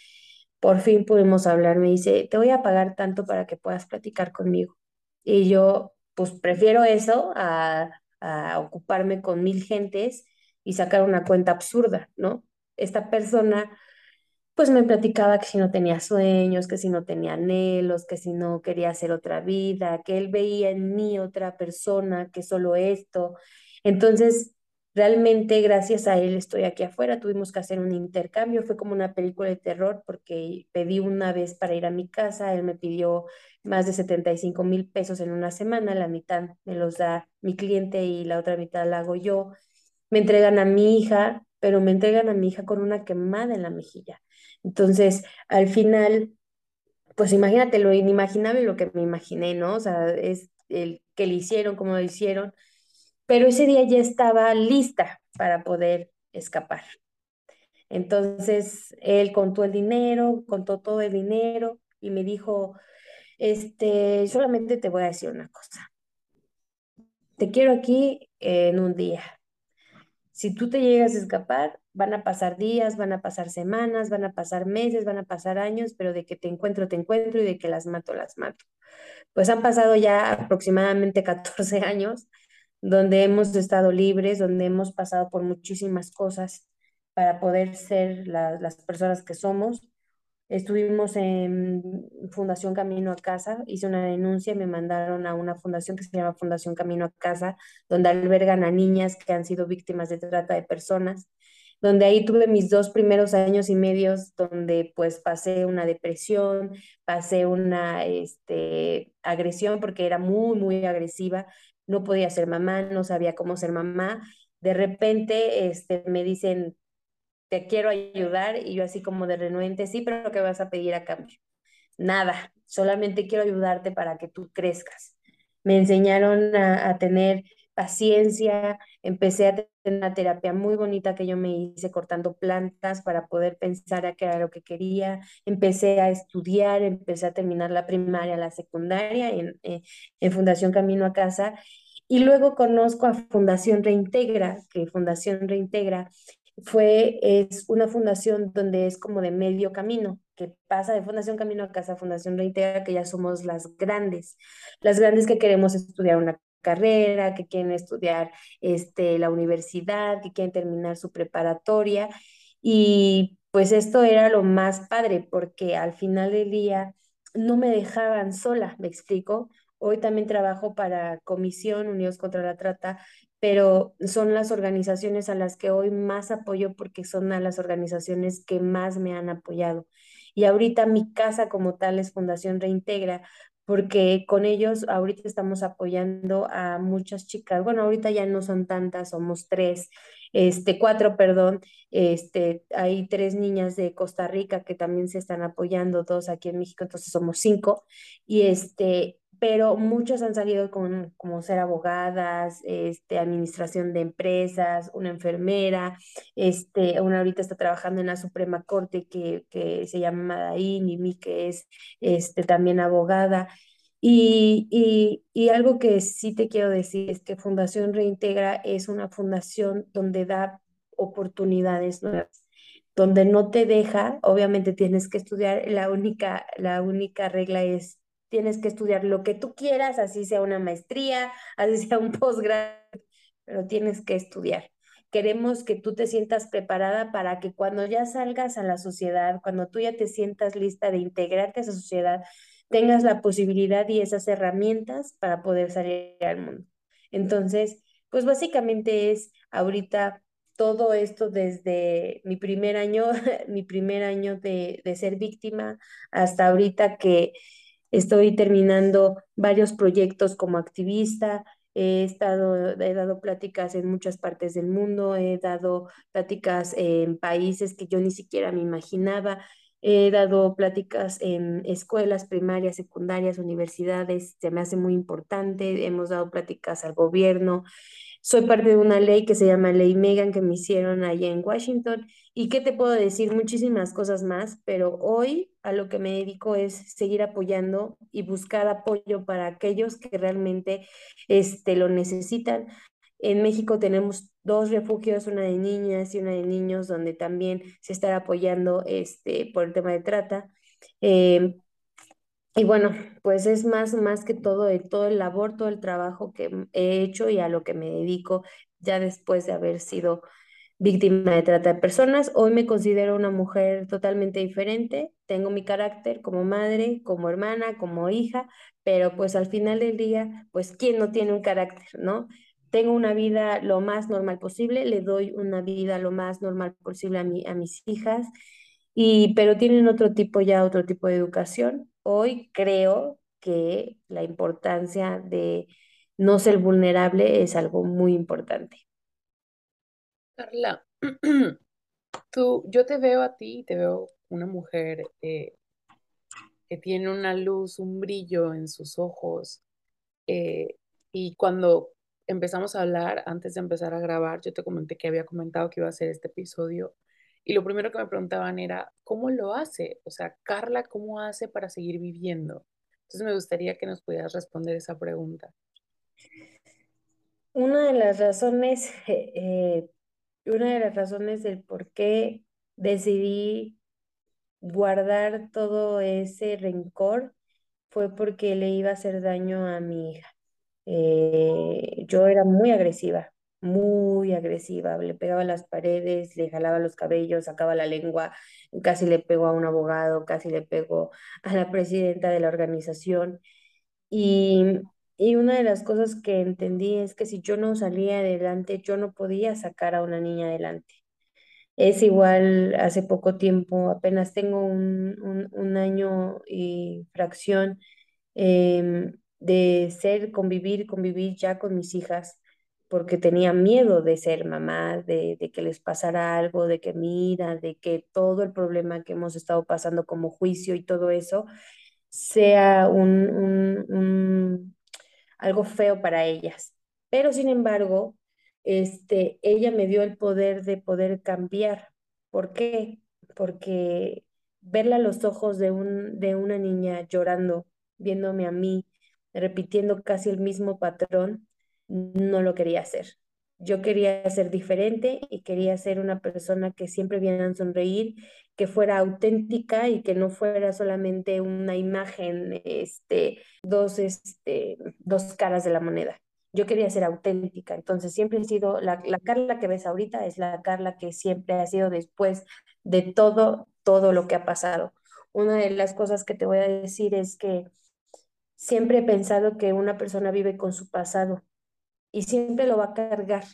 S3: por fin pudimos hablar. Me dice, te voy a pagar tanto para que puedas platicar conmigo. Y yo, pues prefiero eso a, a ocuparme con mil gentes y sacar una cuenta absurda, ¿no? Esta persona pues me platicaba que si no tenía sueños, que si no tenía anhelos, que si no quería hacer otra vida, que él veía en mí otra persona, que solo esto. Entonces, realmente gracias a él estoy aquí afuera. Tuvimos que hacer un intercambio, fue como una película de terror porque pedí una vez para ir a mi casa, él me pidió más de 75 mil pesos en una semana, la mitad me los da mi cliente y la otra mitad la hago yo. Me entregan a mi hija, pero me entregan a mi hija con una quemada en la mejilla. Entonces, al final, pues imagínate lo inimaginable lo que me imaginé, ¿no? O sea, es el que le hicieron, cómo lo hicieron, pero ese día ya estaba lista para poder escapar. Entonces, él contó el dinero, contó todo el dinero y me dijo, este, solamente te voy a decir una cosa. Te quiero aquí en un día. Si tú te llegas a escapar, van a pasar días, van a pasar semanas, van a pasar meses, van a pasar años, pero de que te encuentro, te encuentro y de que las mato, las mato. Pues han pasado ya aproximadamente 14 años donde hemos estado libres, donde hemos pasado por muchísimas cosas para poder ser las personas que somos. Estuvimos en Fundación Camino a Casa, hice una denuncia y me mandaron a una fundación que se llama Fundación Camino a Casa, donde albergan a niñas que han sido víctimas de trata de personas donde ahí tuve mis dos primeros años y medios donde pues pasé una depresión, pasé una este, agresión porque era muy, muy agresiva, no podía ser mamá, no sabía cómo ser mamá. De repente este, me dicen, te quiero ayudar y yo así como de renuente, sí, pero ¿qué vas a pedir a cambio? Nada, solamente quiero ayudarte para que tú crezcas. Me enseñaron a, a tener paciencia, empecé a tener una terapia muy bonita que yo me hice cortando plantas para poder pensar a qué era lo que quería, empecé a estudiar, empecé a terminar la primaria, la secundaria en, eh, en Fundación Camino a Casa y luego conozco a Fundación Reintegra, que Fundación Reintegra fue, es una fundación donde es como de medio camino, que pasa de Fundación Camino a Casa Fundación Reintegra, que ya somos las grandes, las grandes que queremos estudiar una carrera, que quieren estudiar este, la universidad, que quieren terminar su preparatoria. Y pues esto era lo más padre porque al final del día no me dejaban sola, me explico. Hoy también trabajo para Comisión Unidos contra la Trata, pero son las organizaciones a las que hoy más apoyo porque son a las organizaciones que más me han apoyado. Y ahorita mi casa como tal es Fundación Reintegra, porque con ellos ahorita estamos apoyando a muchas chicas. Bueno, ahorita ya no son tantas, somos tres, este, cuatro, perdón. Este, hay tres niñas de Costa Rica que también se están apoyando, dos aquí en México, entonces somos cinco. Y este, pero muchas han salido con, como ser abogadas, este, administración de empresas, una enfermera, este, una ahorita está trabajando en la Suprema Corte que, que se llama Madaín y mi que es este, también abogada. Y, y, y, algo que sí te quiero decir es que Fundación Reintegra es una fundación donde da oportunidades nuevas donde no te deja, obviamente tienes que estudiar, la única, la única regla es tienes que estudiar lo que tú quieras, así sea una maestría, así sea un posgrado, pero tienes que estudiar. Queremos que tú te sientas preparada para que cuando ya salgas a la sociedad, cuando tú ya te sientas lista de integrarte a esa sociedad, tengas la posibilidad y esas herramientas para poder salir al mundo. Entonces, pues básicamente es ahorita todo esto desde mi primer año, mi primer año de, de ser víctima hasta ahorita que Estoy terminando varios proyectos como activista. He estado, he dado pláticas en muchas partes del mundo, he dado pláticas en países que yo ni siquiera me imaginaba. He dado pláticas en escuelas primarias, secundarias, universidades, se me hace muy importante. Hemos dado pláticas al gobierno. Soy parte de una ley que se llama Ley Megan que me hicieron allá en Washington. ¿Y qué te puedo decir? Muchísimas cosas más, pero hoy a lo que me dedico es seguir apoyando y buscar apoyo para aquellos que realmente este, lo necesitan. En México tenemos dos refugios, una de niñas y una de niños, donde también se está apoyando este, por el tema de trata. Em, y bueno, pues es más, más que todo, el, todo el labor, todo el trabajo que he hecho y a lo que me dedico ya después de haber sido víctima de trata de personas. Hoy me considero una mujer totalmente diferente. Tengo mi carácter como madre, como hermana, como hija, pero pues al final del día, pues ¿quién no tiene un carácter, no? tengo una vida lo más normal posible, le doy una vida lo más normal posible a, mi, a mis hijas, y, pero tienen otro tipo ya, otro tipo de educación. Hoy creo que la importancia de no ser vulnerable es algo muy importante.
S2: Carla, tú, yo te veo a ti, te veo una mujer eh, que tiene una luz, un brillo en sus ojos, eh, y cuando empezamos a hablar, antes de empezar a grabar, yo te comenté que había comentado que iba a hacer este episodio y lo primero que me preguntaban era, ¿cómo lo hace? O sea, Carla, ¿cómo hace para seguir viviendo? Entonces me gustaría que nos pudieras responder esa pregunta.
S3: Una de las razones, eh, una de las razones del por qué decidí guardar todo ese rencor fue porque le iba a hacer daño a mi hija. Eh, yo era muy agresiva, muy agresiva, le pegaba las paredes, le jalaba los cabellos, sacaba la lengua, casi le pegó a un abogado, casi le pegó a la presidenta de la organización. Y, y una de las cosas que entendí es que si yo no salía adelante, yo no podía sacar a una niña adelante. Es igual, hace poco tiempo, apenas tengo un, un, un año y fracción. Eh, de ser, convivir, convivir ya con mis hijas, porque tenía miedo de ser mamá, de, que les pasara algo, de que mira, de que todo el problema que hemos estado pasando como juicio y todo eso sea un, algo feo para ellas. Pero sin embargo, este, ella me dio el poder de poder cambiar. ¿Por qué? Porque verla a los ojos de, un, de una niña llorando, viéndome a mí, repitiendo casi el mismo patrón, no lo quería hacer. Yo quería ser diferente y quería ser una persona que siempre viera a sonreír, que fuera auténtica y que no fuera solamente una imagen, este, dos, este, dos caras de la moneda. Yo quería ser auténtica, entonces siempre he sido, la, la Carla que ves ahorita es la Carla que siempre ha sido después de todo, todo lo que ha pasado. Una de las cosas que te voy a decir es que Siempre he pensado que una persona vive con su pasado y siempre lo va a cargar,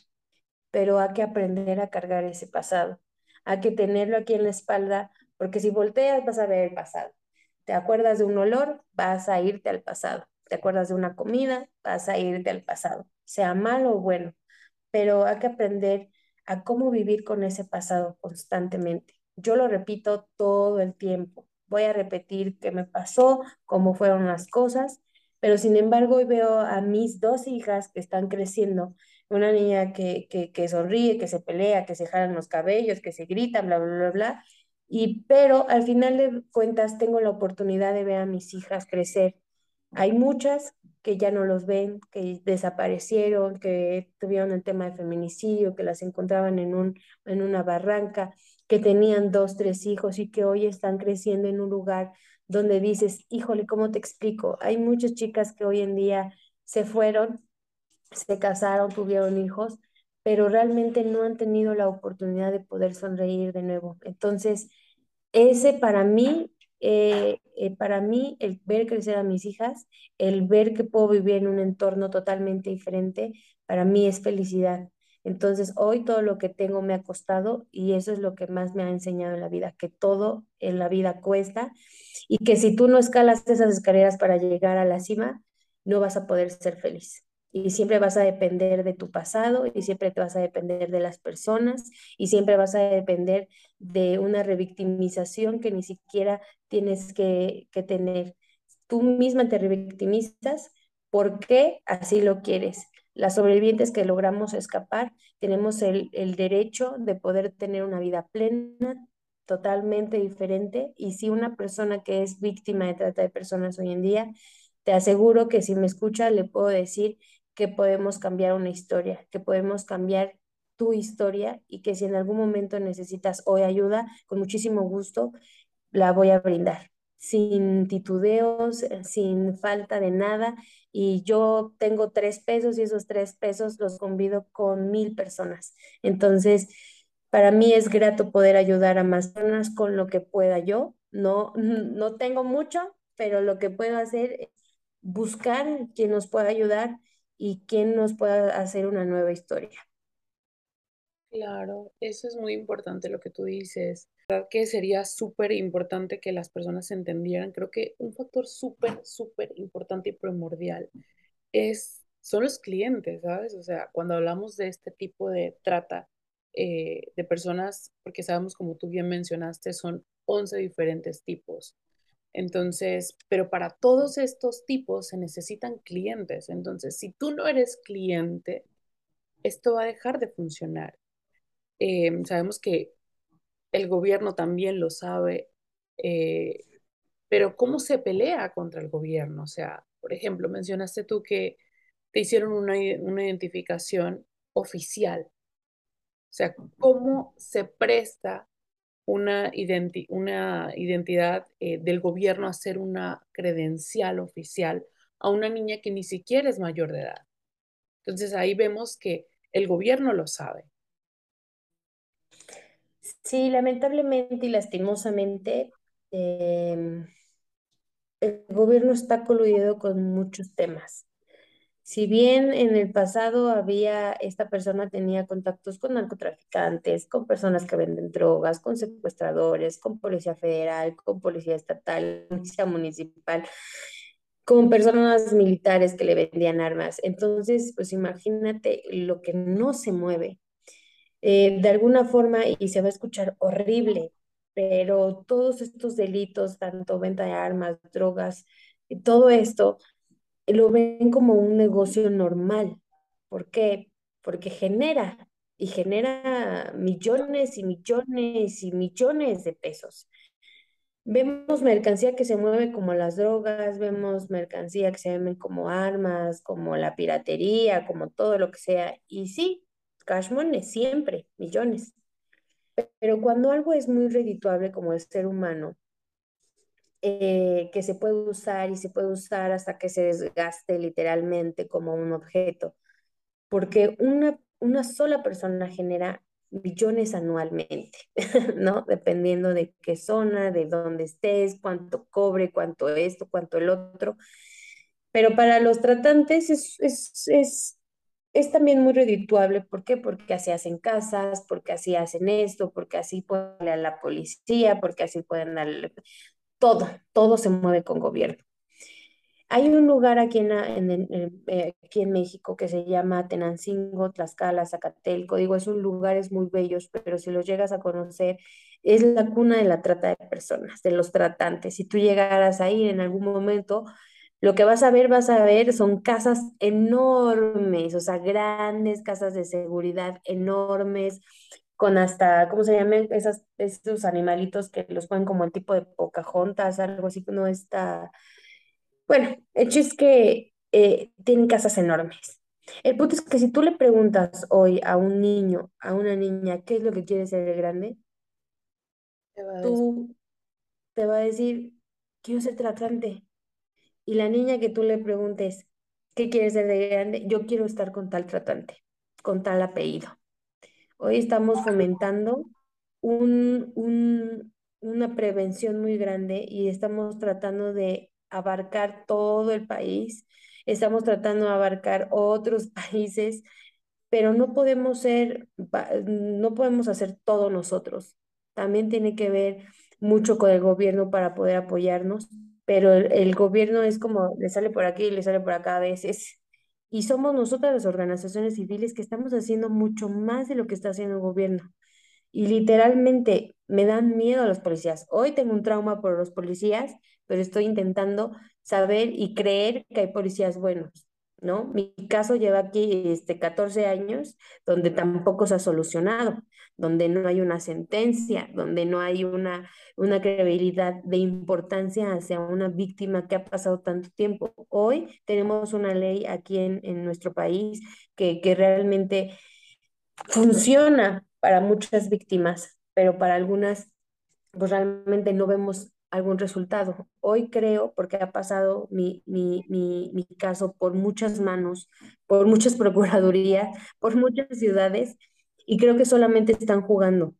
S3: pero hay que aprender a cargar ese pasado. Hay que tenerlo aquí en la espalda, porque si volteas vas a ver el pasado. Te acuerdas de un olor, vas a irte al pasado. Te acuerdas de una comida, vas a irte al pasado, sea malo o bueno. Pero hay que aprender a cómo vivir con ese pasado constantemente. Yo lo repito todo el tiempo voy a repetir qué me pasó, cómo fueron las cosas, pero sin embargo hoy veo a mis dos hijas que están creciendo, una niña que, que, sonríe, que se pelea, que se jalan los cabellos, que se grita, bla, bla, bla, bla, y pero al final de cuentas tengo la oportunidad de ver a mis hijas crecer. Hay muchas que ya no los ven, que desaparecieron, que tuvieron el tema de feminicidio, que las encontraban en, un, en una barranca que tenían dos, tres hijos y que hoy están creciendo en un lugar donde dices, híjole, ¿cómo te explico? Hay muchas chicas que hoy en día se fueron, se casaron, tuvieron hijos, pero realmente no han tenido la oportunidad de poder sonreír de nuevo. Entonces, ese para mí, eh, eh, para mí, el ver crecer a mis hijas, el ver que puedo vivir en un entorno totalmente diferente, para mí es felicidad. Entonces, hoy todo lo que tengo me ha costado y eso es lo que más me ha enseñado en la vida, que todo en la vida cuesta y que si tú no escalas esas escaleras para llegar a la cima, no vas a poder ser feliz. Y siempre vas a depender de tu pasado y siempre te vas a depender de las personas y siempre vas a depender de una revictimización que ni siquiera tienes que, que tener. Tú misma te revictimizas porque así lo quieres. Las sobrevivientes que logramos escapar tenemos el, derecho de poder tener una vida plena, totalmente diferente. Y si una persona que es víctima de trata de personas hoy en día, te aseguro que si me escucha le puedo decir que podemos cambiar una historia, que podemos cambiar tu historia y que si en algún momento necesitas hoy ayuda, con muchísimo gusto la voy a brindar, sin titubeos, sin falta de nada. Y yo tengo tres pesos y esos tres pesos los convido con mil personas. Entonces, para mí es grato poder ayudar a más personas con lo que pueda yo. No, no tengo mucho, pero lo que puedo hacer es buscar quien nos pueda ayudar y quien nos pueda hacer una nueva historia.
S2: Claro, eso es muy importante lo que tú dices. ¿Verdad que sería súper importante que las personas entendieran? Creo que un factor súper, súper importante y primordial es, son los clientes, ¿sabes? O sea, cuando hablamos de este tipo de trata eh, de personas, porque sabemos, como tú bien mencionaste, son 11 diferentes tipos. Entonces, pero para todos estos tipos se necesitan clientes. Entonces, si tú no eres cliente, esto va a dejar de funcionar. Em, sabemos que el gobierno también lo sabe, eh, pero ¿cómo se pelea contra el gobierno? O sea, por ejemplo, mencionaste tú que te hicieron una, una identificación oficial. O sea, ¿cómo se presta una, una identidad eh, del gobierno a hacer una credencial oficial a una niña que ni siquiera es mayor de edad? Entonces ahí vemos que el gobierno lo sabe.
S3: Sí, lamentablemente y lastimosamente, em, el gobierno está coludido con muchos temas. Si bien en el pasado había, esta persona tenía contactos con narcotraficantes, con personas que venden drogas, con secuestradores, con policía federal, con policía estatal, policía municipal, con personas militares que le vendían armas. Entonces, pues imagínate lo que no se mueve eh, de alguna forma, y se va a escuchar horrible, pero todos estos delitos, tanto venta de armas, drogas, todo esto, lo ven como un negocio normal. ¿Por qué? Porque genera y genera millones y millones y millones de pesos. Vemos mercancía que se mueve como las drogas, vemos mercancía que se mueve como armas, como la piratería, como todo lo que sea. Y sí, cash money, siempre, millones. Pero cuando algo es muy redituable como el ser humano, eh, que se puede usar y se puede usar hasta que se desgaste literalmente como un objeto, porque una, una sola persona genera millones anualmente, ¿no? Dependiendo de qué zona, de dónde estés, cuánto cobre, cuánto esto, cuánto el otro. Pero para los tratantes es, es, es es también muy redituable. ¿Por qué? Porque así hacen casas, porque así hacen esto, porque así pueden a la policía, porque así pueden darle... Todo, todo se mueve con gobierno. Hay un lugar aquí en, eh, aquí en México que se llama Tenancingo, Tlaxcala, Zacatelco. Digo, es lugares muy bellos, pero si los llegas a conocer, es la cuna de la trata de personas, de los tratantes. Si tú llegaras ahí en algún momento, lo que vas a ver, vas a ver, son casas enormes, o sea, grandes casas de seguridad enormes, con hasta, ¿cómo se llaman? Esas, esos animalitos que los ponen como el tipo de Pocahontas, algo así, no está... Bueno, el hecho es que eh, tienen casas enormes. El punto es que si tú le preguntas hoy a un niño, a una niña, ¿qué es lo que quiere ser de grande? Tú te va a decir, quiero ser tratante y la niña que tú le preguntes, ¿qué quieres ser de grande? Yo quiero estar con tal tratante, con tal apellido. Hoy estamos fomentando un, una prevención muy grande y estamos tratando de abarcar todo el país, estamos tratando de abarcar otros países, pero no podemos ser, no podemos hacer todo nosotros. También tiene que ver mucho con el gobierno para poder apoyarnos pero el, gobierno es como, le sale por aquí y le sale por acá a veces. Y somos nosotras las organizaciones civiles que estamos haciendo mucho más de lo que está haciendo el gobierno. y literalmente me dan miedo a los policías. Hoy tengo un trauma por los policías, pero estoy intentando saber y creer que hay policías buenos. ¿no? Mi caso lleva aquí este, 14 años donde tampoco se ha solucionado, donde no hay una sentencia, donde no hay una, una credibilidad de importancia hacia una víctima que ha pasado tanto tiempo. Hoy tenemos una ley aquí en, en nuestro país que, que realmente funciona para muchas víctimas, pero para algunas pues realmente no vemos algún resultado. Hoy creo, porque ha pasado mi, mi, mi, caso por muchas manos, por muchas procuradurías, por muchas ciudades, y creo que solamente están jugando.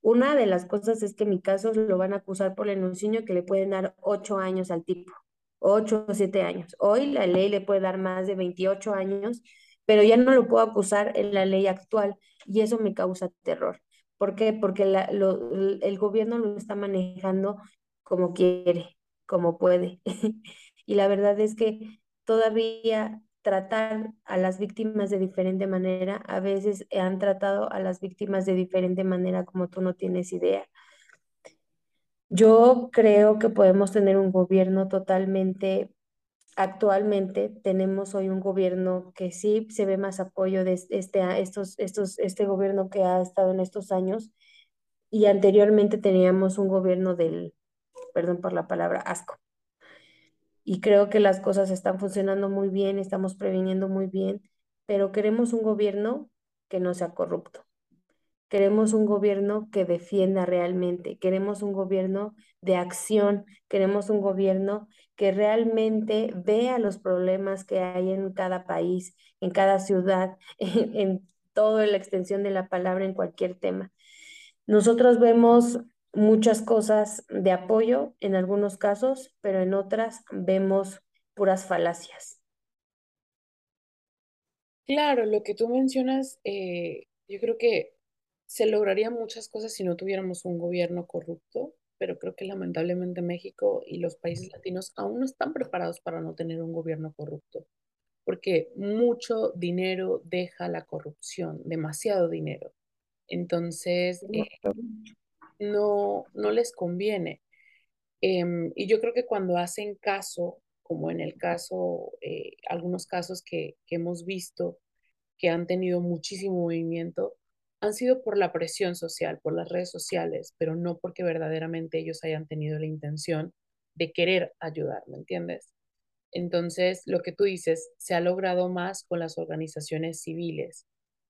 S3: Una de las cosas es que mi caso lo van a acusar por el enunciño que le pueden dar ocho años al tipo, ocho o siete años. Hoy la ley le puede dar más de 28 años, pero ya no lo puedo acusar en la ley actual y eso me causa terror. ¿Por qué? Porque el gobierno lo está manejando como quiere, como puede. y la verdad es que todavía tratar a las víctimas de diferente manera, a veces han tratado a las víctimas de diferente manera como tú no tienes idea. Yo creo que podemos tener un gobierno totalmente, actualmente tenemos hoy un gobierno que sí se ve más apoyo de este, estos, estos, este gobierno que ha estado en estos años y anteriormente teníamos un gobierno del perdón por la palabra, asco. Y creo que las cosas están funcionando muy bien, estamos previniendo muy bien, pero queremos un gobierno que no sea corrupto. Queremos un gobierno que defienda realmente, queremos un gobierno de acción, queremos un gobierno que realmente vea los problemas que hay en cada país, en cada ciudad, en, toda la extensión de la palabra, en cualquier tema. Nosotros vemos muchas cosas de apoyo en algunos casos, pero en otras vemos puras falacias.
S2: Claro, lo que tú mencionas, eh, yo creo que se lograrían muchas cosas si no tuviéramos un gobierno corrupto, pero creo que lamentablemente México y los países latinos aún no están preparados para no tener un gobierno corrupto, porque mucho dinero deja la corrupción, demasiado dinero. Entonces, eh, no, no les conviene. Em, y yo creo que cuando hacen caso, como en el caso, eh, algunos casos que, que hemos visto que han tenido muchísimo movimiento, han sido por la presión social, por las redes sociales, pero no porque verdaderamente ellos hayan tenido la intención de querer ayudar, ¿me entiendes? Entonces, lo que tú dices, se ha logrado más con las organizaciones civiles,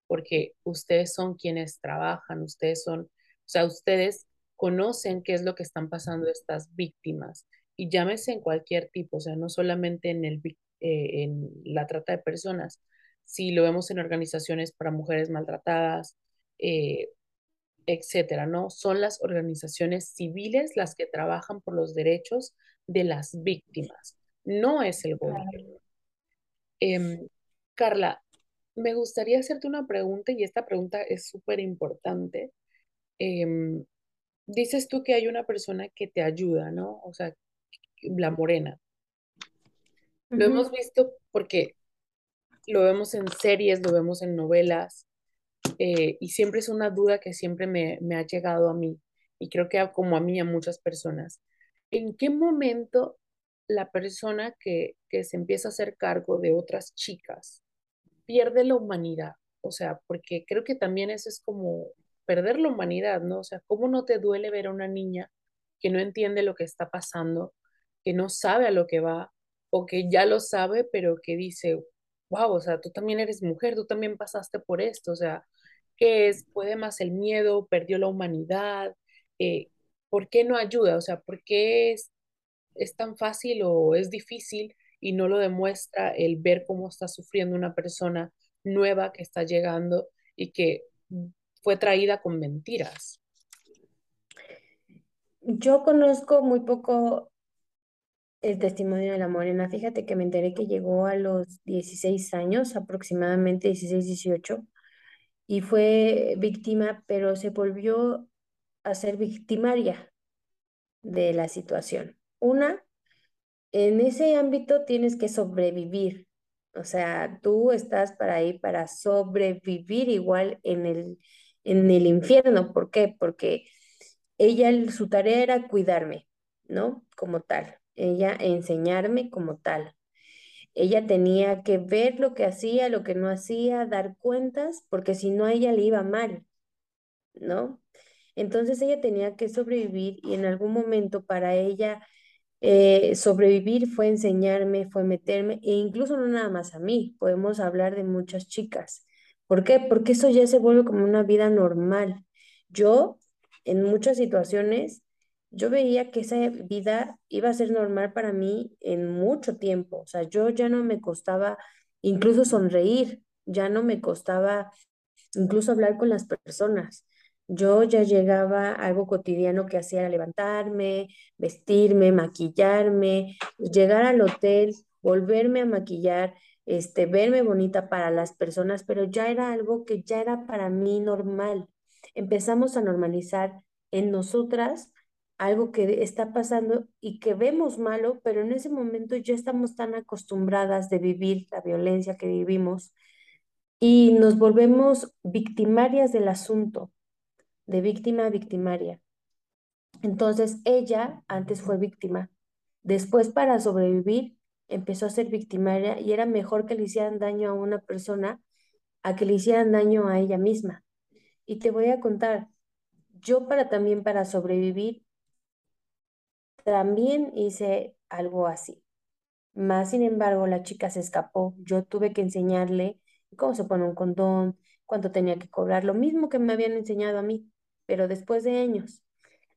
S2: porque ustedes son quienes trabajan, ustedes son o sea, ustedes conocen qué es lo que están pasando estas víctimas y llámese en cualquier tipo, o sea, no solamente en, el, eh, en la trata de personas, si lo vemos en organizaciones para mujeres maltratadas, eh, etcétera, ¿no? Son las organizaciones civiles las que trabajan por los derechos de las víctimas, no es el gobierno. Em, Carla, me gustaría hacerte una pregunta y esta pregunta es súper importante Em, dices tú que hay una persona que te ayuda, ¿no? O sea, la morena. Lo hemos visto porque lo vemos en series, lo vemos en novelas, eh, y siempre es una duda que siempre me, me, ha llegado a mí, y creo que como a mí, a muchas personas. ¿En qué momento la persona que, que se empieza a hacer cargo de otras chicas pierde la humanidad? O sea, porque creo que también eso es como perder la humanidad, ¿no? O sea, ¿cómo no te duele ver a una niña que no entiende lo que está pasando, que no sabe a lo que va, o que ya lo sabe, pero que dice, wow, o sea, tú también eres mujer, tú también pasaste por esto, o sea, ¿qué es? ¿Puede más el miedo? ¿Perdió la humanidad? Eh, ¿Por qué no ayuda? O sea, ¿por qué es, es tan fácil o es difícil y no lo demuestra el ver cómo está sufriendo una persona nueva que está llegando y que fue traída con mentiras.
S3: Yo conozco muy poco el testimonio de la morena. Fíjate que me enteré que llegó a los 16 años, aproximadamente 16, 18, y fue víctima, pero se volvió a ser victimaria de la situación. Una, en ese ámbito tienes que sobrevivir. O sea, tú estás para ahí para sobrevivir igual en el en el infierno. ¿Por qué? Porque ella, su tarea era cuidarme, ¿no? Como tal. Ella enseñarme como tal. Ella tenía que ver lo que hacía, lo que no hacía, dar cuentas, porque si no a ella le iba mal, ¿no? Entonces ella tenía que sobrevivir y en algún momento para ella eh, sobrevivir fue enseñarme, fue meterme, e incluso no nada más a mí, podemos hablar de muchas chicas. ¿Por qué? Porque eso ya se vuelve como una vida normal. Yo, en muchas situaciones, yo veía que esa vida iba a ser normal para mí en mucho tiempo. O sea, yo ya no me costaba incluso sonreír, ya no me costaba incluso hablar con las personas. Yo ya llegaba a algo cotidiano que hacía levantarme, vestirme, maquillarme, llegar al hotel, volverme a maquillar, este, verme bonita para las personas, pero ya era algo que ya era para mí normal. Empezamos a normalizar en nosotras algo que está pasando y que vemos malo, pero en ese momento ya estamos tan acostumbradas de vivir la violencia que vivimos y nos volvemos victimarias del asunto, de víctima a victimaria. Entonces ella antes fue víctima, después para sobrevivir empezó a ser victimaria y era mejor que le hicieran daño a una persona a que le hicieran daño a ella misma. Y te voy a contar, yo para también para sobrevivir también hice algo así. Más sin embargo, la chica se escapó. Yo tuve que enseñarle cómo se pone un condón, cuánto tenía que cobrar, lo mismo que me habían enseñado a mí, pero después de años.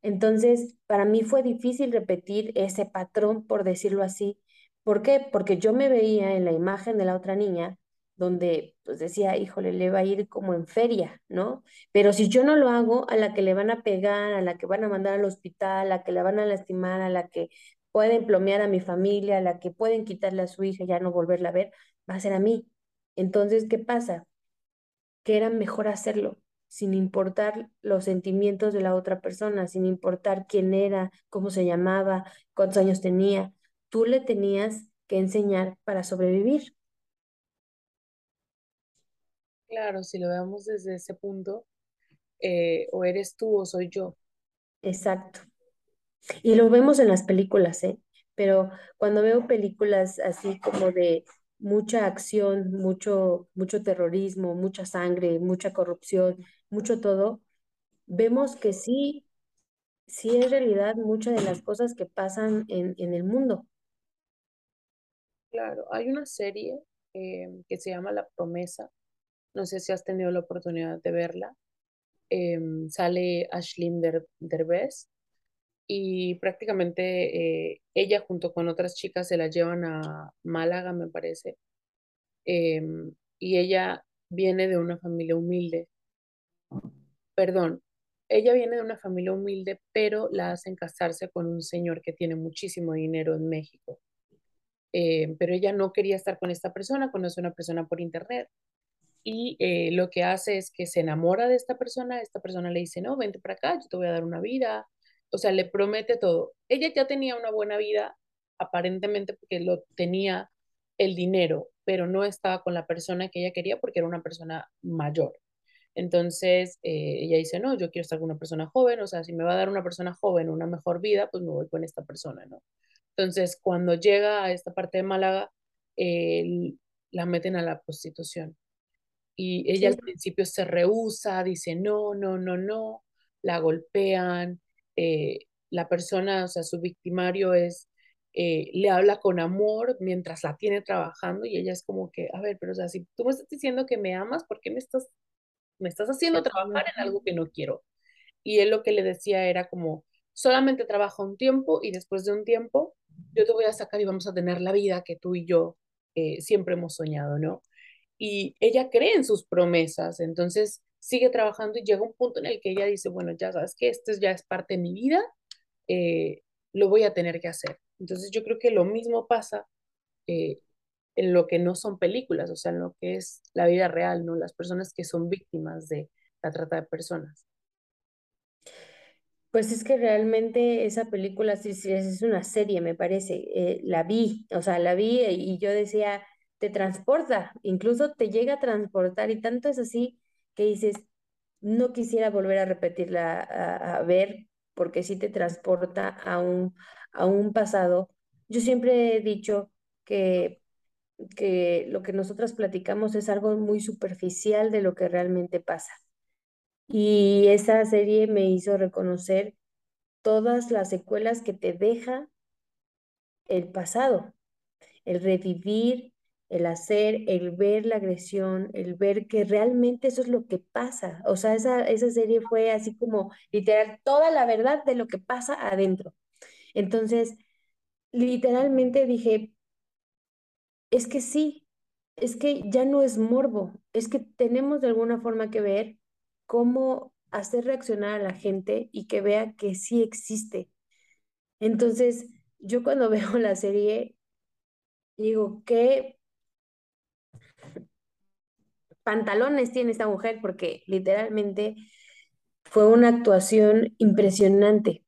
S3: Entonces, para mí fue difícil repetir ese patrón, por decirlo así. ¿Por qué? Porque yo me veía en la imagen de la otra niña donde pues decía, híjole, le va a ir como en feria, ¿no? Pero si yo no lo hago, a la que le van a pegar, a la que van a mandar al hospital, a la que la van a lastimar, a la que pueden plomear a mi familia, a la que pueden quitarle a su hija y ya no volverla a ver, va a ser a mí. Entonces, ¿qué pasa? Que era mejor hacerlo sin importar los sentimientos de la otra persona, sin importar quién era, cómo se llamaba, cuántos años tenía. Tú le tenías que enseñar para sobrevivir.
S2: Claro, si lo vemos desde ese punto, eh, o eres tú o soy yo.
S3: Exacto. Y lo vemos en las películas, ¿eh? Pero cuando veo películas así como de mucha acción, mucho, mucho terrorismo, mucha sangre, mucha corrupción, mucho todo, vemos que sí, sí es realidad muchas de las cosas que pasan en, en el mundo.
S2: Claro, hay una serie eh, que se llama La Promesa no sé si has tenido la oportunidad de verla. Em, sale Ashlyn Derbez y prácticamente eh, ella junto con otras chicas se la llevan a Málaga, me parece. Em, y ella viene de una familia humilde. Perdón, ella viene de una familia humilde, pero la hacen casarse con un señor que tiene muchísimo dinero en México. Em, pero ella no quería estar con esta persona, conoce a una persona por internet y eh, lo que hace es que se enamora de esta persona, esta persona le dice, no, vente para acá, yo te voy a dar una vida, o sea, le promete todo. Ella ya tenía una buena vida, aparentemente porque lo tenía el dinero, pero no estaba con la persona que ella quería porque era una persona mayor. Entonces, eh, ella dice, no, yo quiero estar con una persona joven, o sea, si me va a dar una persona joven una mejor vida, pues me voy con esta persona, ¿no? Entonces, cuando llega a esta parte de Málaga, la meten a la prostitución. Y ella al principio se rehúsa, dice no, no, no, no, la golpean, eh, la persona, o sea, su victimario es, eh, le habla con amor mientras la tiene trabajando y ella es como que, a ver, pero o sea, si tú me estás diciendo que me amas, ¿por qué me estás, me estás haciendo trabajar en algo que no quiero? Y él lo que le decía era como, solamente trabaja un tiempo y después de un tiempo yo te voy a sacar y vamos a tener la vida que tú y yo eh, siempre hemos soñado, ¿no? y ella cree en sus promesas, entonces sigue trabajando y llega un punto en el que ella dice, bueno, ya sabes que esto ya es parte de mi vida, eh, lo voy a tener que hacer. Entonces yo creo que lo mismo pasa eh, en lo que no son películas, o sea, en lo que es la vida real, ¿no? Las personas que son víctimas de la trata de personas.
S3: Pues es que realmente esa película sí, es una serie, me parece. Eh, la vi, o sea, la vi y yo decía, te transporta, incluso te llega a transportar y tanto es así que dices, no quisiera volver a repetirla, a, ver, porque sí te transporta a un, a un pasado. Yo siempre he dicho que, que lo que nosotras platicamos es algo muy superficial de lo que realmente pasa. Y esa serie me hizo reconocer todas las secuelas que te deja el pasado, el revivir, el hacer, el ver la agresión, el ver que realmente eso es lo que pasa. O sea, esa, esa serie fue así como literal toda la verdad de lo que pasa adentro. Entonces, literalmente dije, es que sí, es que ya no es morbo, es que tenemos de alguna forma que ver cómo hacer reaccionar a la gente y que vea que sí existe. Entonces, yo cuando veo la serie, digo, ¿qué pantalones tiene esta mujer? Porque literalmente fue una actuación impresionante.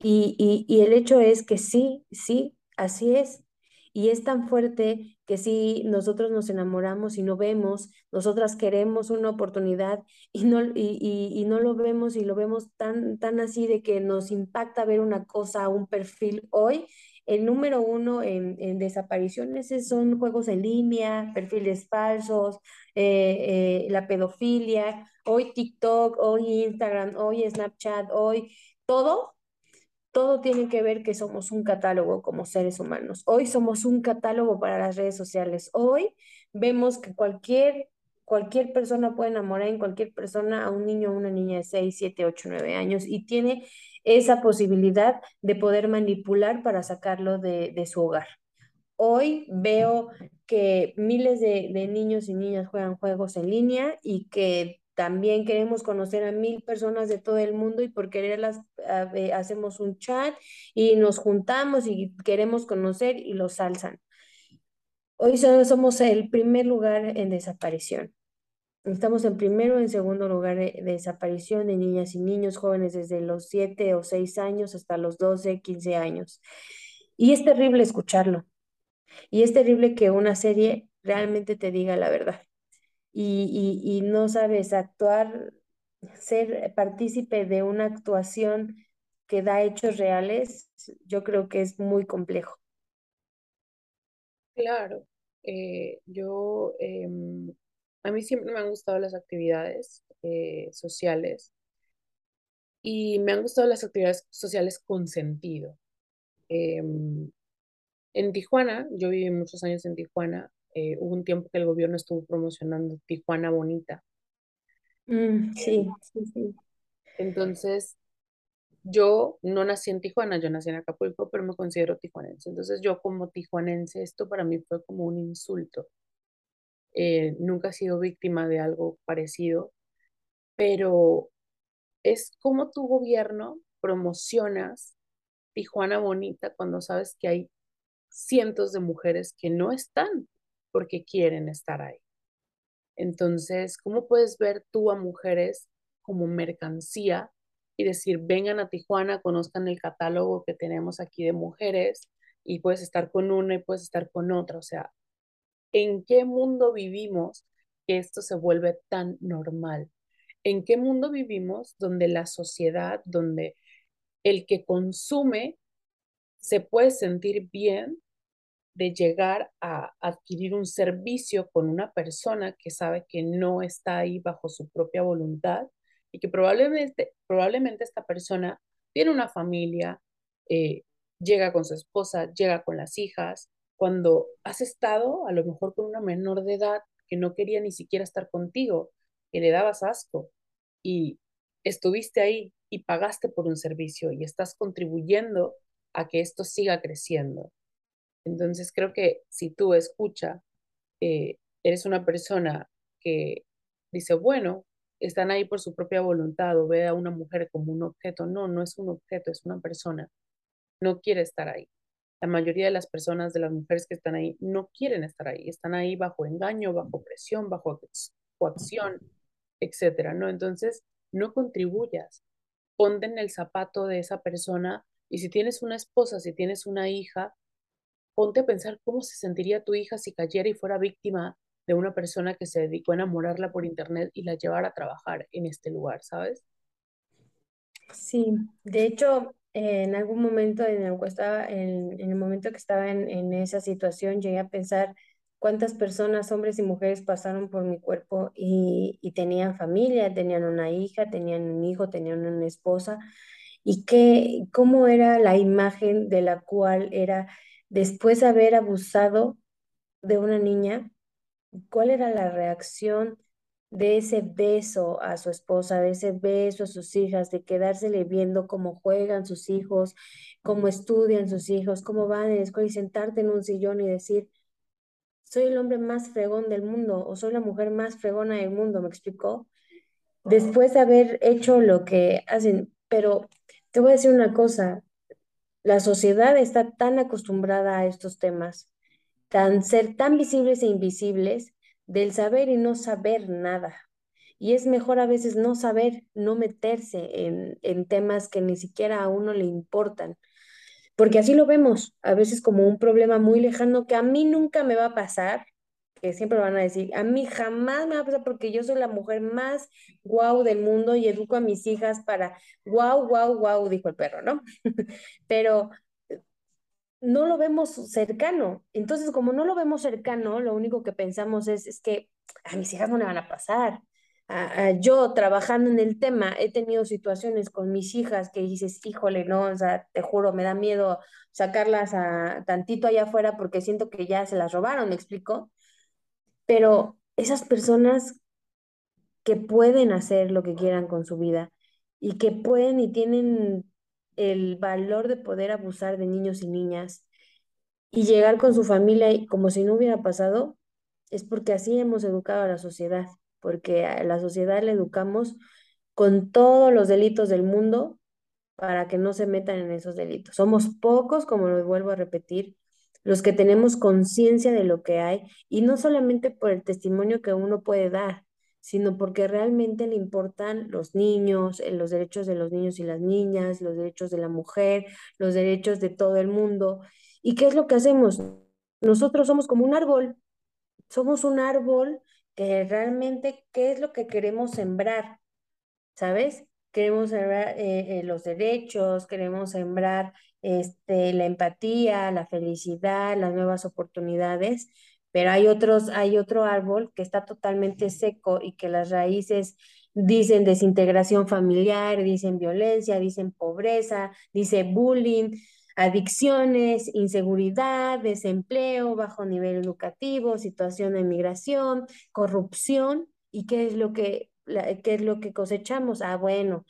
S3: Y, y el hecho es que sí, sí, así es. Y es tan fuerte que si nosotros nos enamoramos y no vemos, nosotras queremos una oportunidad y no, y, no lo vemos y lo vemos tan, tan así de que nos impacta ver una cosa, un perfil hoy. El número uno en, desapariciones son juegos en línea, perfiles falsos, eh, eh, la pedofilia, hoy TikTok, hoy Instagram, hoy Snapchat, hoy todo todo tiene que ver que somos un catálogo como seres humanos. Hoy somos un catálogo para las redes sociales. Hoy vemos que cualquier, cualquier persona puede enamorar en cualquier persona a un niño o una niña de 6, 7, 8, 9 años y tiene esa posibilidad de poder manipular para sacarlo de, de su hogar. Hoy veo que miles de, de niños y niñas juegan juegos en línea y que también queremos conocer a mil personas de todo el mundo y por quererlas hacemos un chat y nos juntamos y queremos conocer y los alzan. Hoy somos el primer lugar en desaparición. Estamos en primero en segundo lugar de, desaparición de niñas y niños jóvenes desde los 7 o 6 años hasta los 12, 15 años. Y es terrible escucharlo. Y es terrible que una serie realmente te diga la verdad y, no sabes actuar, ser partícipe de una actuación que da hechos reales, yo creo que es muy complejo.
S2: Claro, eh, yo, em, a mí siempre me han gustado las actividades eh, sociales y me han gustado las actividades sociales con sentido. Em, en Tijuana, yo viví muchos años en Tijuana, eh, hubo un tiempo que el gobierno estuvo promocionando Tijuana Bonita.
S3: Mm, sí, sí, sí.
S2: Entonces, yo no nací en Tijuana, yo nací en Acapulco, pero me considero tijuanense. Entonces, yo como tijuanense, esto para mí fue como un insulto. Eh, nunca he sido víctima de algo parecido, pero es como tu gobierno promocionas Tijuana Bonita cuando sabes que hay cientos de mujeres que no están porque quieren estar ahí. Entonces, ¿cómo puedes ver tú a mujeres como mercancía y decir, vengan a Tijuana, conozcan el catálogo que tenemos aquí de mujeres y puedes estar con una y puedes estar con otra? O sea, ¿en qué mundo vivimos que esto se vuelve tan normal? ¿En qué mundo vivimos donde la sociedad, donde el que consume se puede sentir bien de llegar a adquirir un servicio con una persona que sabe que no está ahí bajo su propia voluntad y que probablemente, probablemente esta persona tiene una familia, eh, llega con su esposa, llega con las hijas, cuando has estado a lo mejor con una menor de edad que no quería ni siquiera estar contigo, que le dabas asco y estuviste ahí y pagaste por un servicio y estás contribuyendo a que esto siga creciendo. Entonces creo que si tú escucha, eh, eres una persona que dice, bueno, están ahí por su propia voluntad o ve a una mujer como un objeto. No, no es un objeto, es una persona. No quiere estar ahí. La mayoría de las personas, de las mujeres que están ahí, no quieren estar ahí. Están ahí bajo engaño, bajo presión, bajo coacción, etcétera, ¿no? Entonces, no contribuyas. Ponte en el zapato de esa persona y si tienes una esposa, si tienes una hija, ponte a pensar cómo se sentiría tu hija si cayera y fuera víctima de una persona que se dedicó a enamorarla por internet y la llevara a trabajar en este lugar, ¿sabes?
S3: Sí, de hecho, en algún momento en el, estaba, en, en el momento que estaba en, en esa situación, llegué a pensar cuántas personas, hombres y mujeres, pasaron por mi cuerpo y, y tenían familia, tenían una hija, tenían un hijo, tenían una esposa, y qué, cómo era la imagen de la cual era después de haber abusado de una niña, cuál era la reacción de ese beso a su esposa, de ese beso a sus hijas, de quedársele viendo cómo juegan sus hijos, cómo estudian sus hijos, cómo van en la escuela y sentarte en un sillón y decir, soy el hombre más fregón del mundo o soy la mujer más fregona del mundo, ¿me explicó? Después de haber hecho lo que hacen, pero te voy a decir una cosa, la sociedad está tan acostumbrada a estos temas, tan ser tan visibles e invisibles, del saber y no saber nada. Y es mejor a veces no saber, no meterse en, en temas que ni siquiera a uno le importan, porque así lo vemos, a veces como un problema muy lejano que a mí nunca me va a pasar, que siempre van a decir, a mí jamás me va a pasar porque yo soy la mujer más guau del mundo y educo a mis hijas para guau, guau, guau, dijo el perro, ¿no? Pero no lo vemos cercano. Entonces, como no lo vemos cercano, lo único que pensamos es, es que a mis hijas no le van a pasar. A yo trabajando en el tema, he tenido situaciones con mis hijas que dices, híjole, no, o sea, te juro, me da miedo sacarlas a tantito allá afuera porque siento que ya se las robaron, ¿me explico? Pero esas personas que pueden hacer lo que quieran con su vida y que pueden y tienen el valor de poder abusar de niños y niñas y llegar con su familia como si no hubiera pasado, es porque así hemos educado a la sociedad, porque a la sociedad le educamos con todos los delitos del mundo para que no se metan en esos delitos. Somos pocos, como lo vuelvo a repetir, los que tenemos conciencia de lo que hay y no solamente por el testimonio que uno puede dar, sino porque realmente le importan los niños, eh, los derechos de los niños y las niñas, los derechos de la mujer, los derechos de todo el mundo. ¿Y qué es lo que hacemos? Nosotros somos como un árbol, somos un árbol que realmente, ¿qué es lo que queremos sembrar? ¿Sabes? Queremos sembrar eh, eh, los derechos, queremos sembrar este, la empatía, la felicidad, las nuevas oportunidades, pero hay otros, hay otro árbol que está totalmente seco y que las raíces dicen desintegración familiar, dicen violencia, dicen pobreza, dice bullying, adicciones, inseguridad, desempleo, bajo nivel educativo, situación de migración, corrupción. ¿Y qué es lo que, qué es lo que cosechamos? Ah, bueno,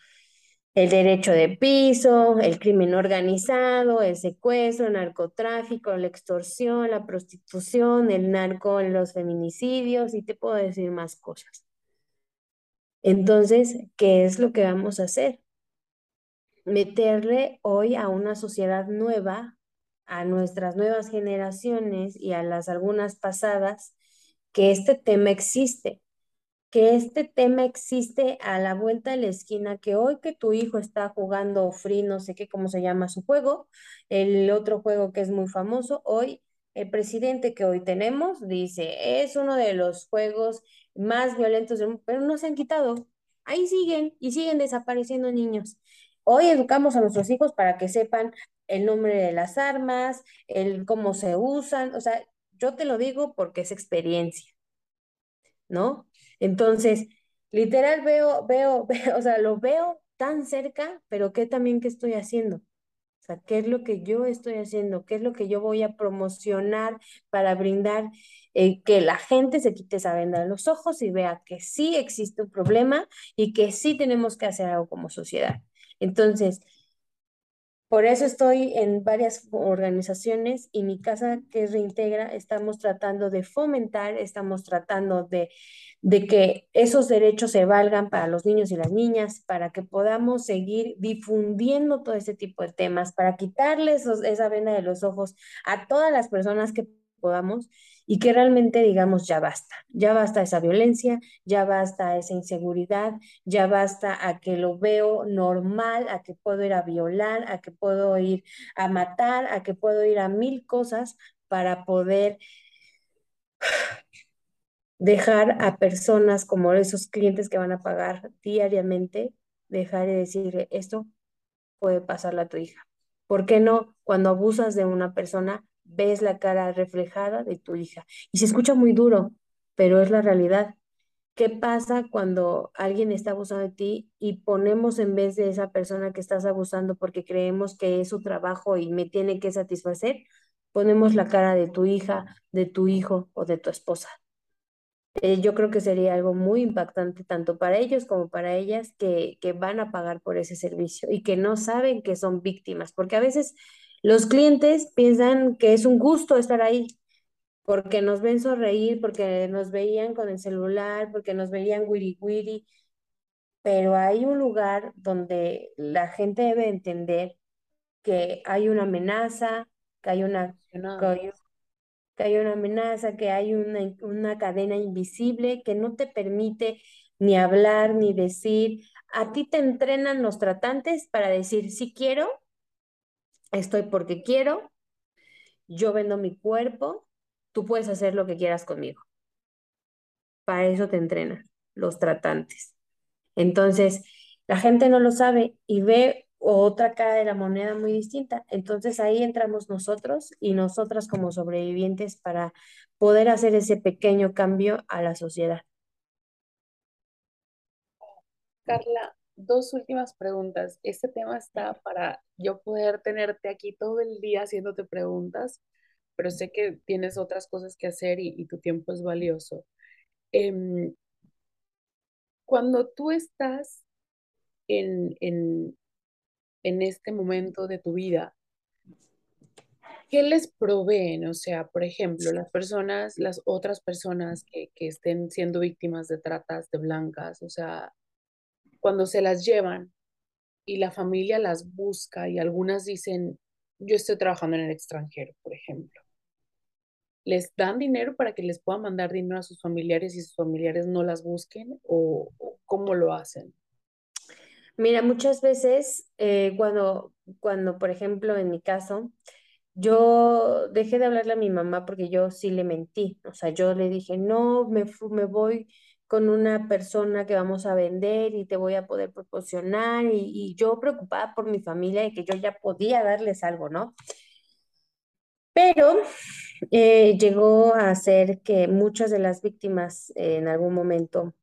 S3: el derecho de piso, el crimen organizado, el secuestro, el narcotráfico, la extorsión, la prostitución, el narco, los feminicidios y te puedo decir más cosas. Entonces, ¿qué es lo que vamos a hacer? Meterle hoy a una sociedad nueva, a nuestras nuevas generaciones y a las algunas pasadas, que este tema existe que este tema existe a la vuelta de la esquina, que hoy que tu hijo está jugando free, no sé qué, cómo se llama su juego, el otro juego que es muy famoso, hoy el presidente que hoy tenemos dice, es uno de los juegos más violentos del mundo, pero no se han quitado. Ahí siguen y siguen desapareciendo niños. Hoy educamos a nuestros hijos para que sepan el nombre de las armas, el cómo se usan, o sea, yo te lo digo porque es experiencia, ¿no? Entonces, literal veo, veo, veo, o sea, lo veo tan cerca, pero ¿qué también qué estoy haciendo? O sea, ¿qué es lo que yo estoy haciendo? ¿Qué es lo que yo voy a promocionar para brindar eh, que la gente se quite esa venda de los ojos y vea que sí existe un problema y que sí tenemos que hacer algo como sociedad? Entonces, por eso estoy en varias organizaciones y mi casa que Reintegra, estamos tratando de fomentar, estamos tratando de, de que esos derechos se valgan para los niños y las niñas, para que podamos seguir difundiendo todo este tipo de temas, para quitarles esa venda de los ojos a todas las personas que podamos y que realmente digamos ya basta, ya basta esa violencia, ya basta esa inseguridad, ya basta a que lo veo normal, a que puedo ir a violar, a que puedo ir a matar, a que puedo ir a mil cosas para poder dejar a personas como esos clientes que van a pagar diariamente, dejar y decir, esto puede pasarle a tu hija. ¿Por qué no? Cuando abusas de una persona, ves la cara reflejada de tu hija. Y se escucha muy duro, pero es la realidad. ¿Qué pasa cuando alguien está abusando de ti y ponemos en vez de esa persona que estás abusando porque creemos que es su trabajo y me tiene que satisfacer? Ponemos la cara de tu hija, de tu hijo o de tu esposa. Eh, yo creo que sería algo muy impactante tanto para ellos como para ellas que, que van a pagar por ese servicio y que no saben que son víctimas, porque a veces los clientes piensan que es un gusto estar ahí, porque nos ven sonreír, porque nos veían con el celular, porque nos veían wiri wiri, pero hay un lugar donde la gente debe entender que hay una amenaza, que hay una, que hay que hay una amenaza, que hay una, una cadena invisible que no te permite ni hablar ni decir. A ti te entrenan los tratantes para decir, si quiero, estoy porque quiero, yo vendo mi cuerpo, tú puedes hacer lo que quieras conmigo. Para eso te entrenan los tratantes. Entonces, la gente no lo sabe y ve otra cara de la moneda muy distinta. Entonces ahí entramos nosotros y nosotras como sobrevivientes para poder hacer ese pequeño cambio a la sociedad.
S2: Carla, dos últimas preguntas. Este tema está para yo poder tenerte aquí todo el día haciéndote preguntas, pero sé que tienes otras cosas que hacer y, tu tiempo es valioso. Em, cuando tú estás en, en, en este momento de tu vida, ¿qué les proveen? O sea, por ejemplo, las personas, las otras personas que, que estén siendo víctimas de tratas de blancas, o sea, cuando se las llevan y la familia las busca y algunas dicen, yo estoy trabajando en el extranjero, por ejemplo. ¿Les dan dinero para que les puedan mandar dinero a sus familiares y sus familiares no las busquen o, cómo lo hacen?
S3: Mira, muchas veces eh, cuando, cuando, por ejemplo, en mi caso, yo dejé de hablarle a mi mamá porque yo sí le mentí. O sea, yo le dije, no, me, me voy con una persona que vamos a vender y te voy a poder proporcionar. Y, yo preocupada por mi familia y que yo ya podía darles algo, ¿no? Pero eh, llegó a ser que muchas de las víctimas eh, en algún momento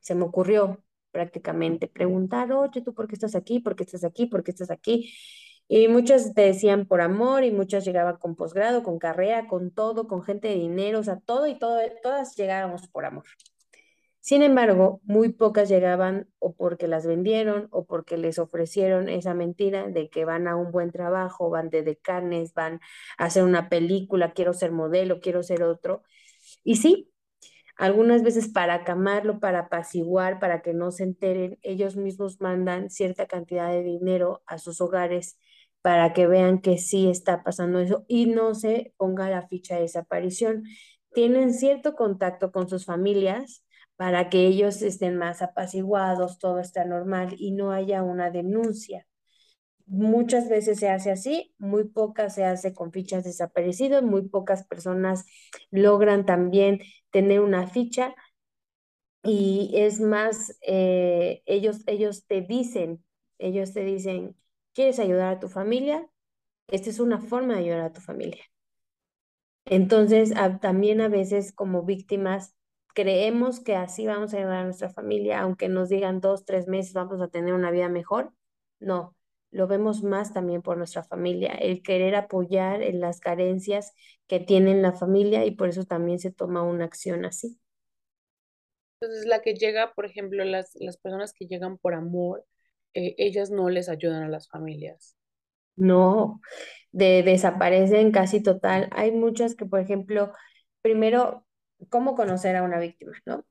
S3: se me ocurrió prácticamente preguntar, oye, ¿tú por qué estás aquí? ¿Por qué estás aquí? ¿Por qué estás aquí? Y muchas te decían por amor y muchas llegaban con posgrado, con carrera, con todo, con gente de dinero, o sea, todo y todas llegábamos por amor. Sin embargo, muy pocas llegaban o porque las vendieron o porque les ofrecieron esa mentira de que van a un buen trabajo, van de decanes, van a hacer una película, quiero ser modelo, quiero ser otro. Y sí, algunas veces para acamarlo, para apaciguar, para que no se enteren, ellos mismos mandan cierta cantidad de dinero a sus hogares para que vean que sí está pasando eso y no se ponga la ficha de desaparición. Tienen cierto contacto con sus familias para que ellos estén más apaciguados, todo está normal y no haya una denuncia. Muchas veces se hace así, muy pocas se hace con fichas desaparecidas, muy pocas personas logran también tener una ficha y es más, eh, ellos, ellos te dicen, ellos te dicen, ¿quieres ayudar a tu familia? Esta es una forma de ayudar a tu familia. Entonces, también a veces como víctimas creemos que así vamos a ayudar a nuestra familia, aunque nos digan dos, tres meses vamos a tener una vida mejor. No, lo vemos más también por nuestra familia, el querer apoyar en las carencias que tiene la familia y por eso también se toma una acción así.
S2: Entonces, la que llega, por ejemplo, las, las personas que llegan por amor, eh, ellas no les ayudan a las familias.
S3: No, de, desaparecen casi total. Hay muchas que, por ejemplo, primero, ¿cómo conocer a una víctima, no?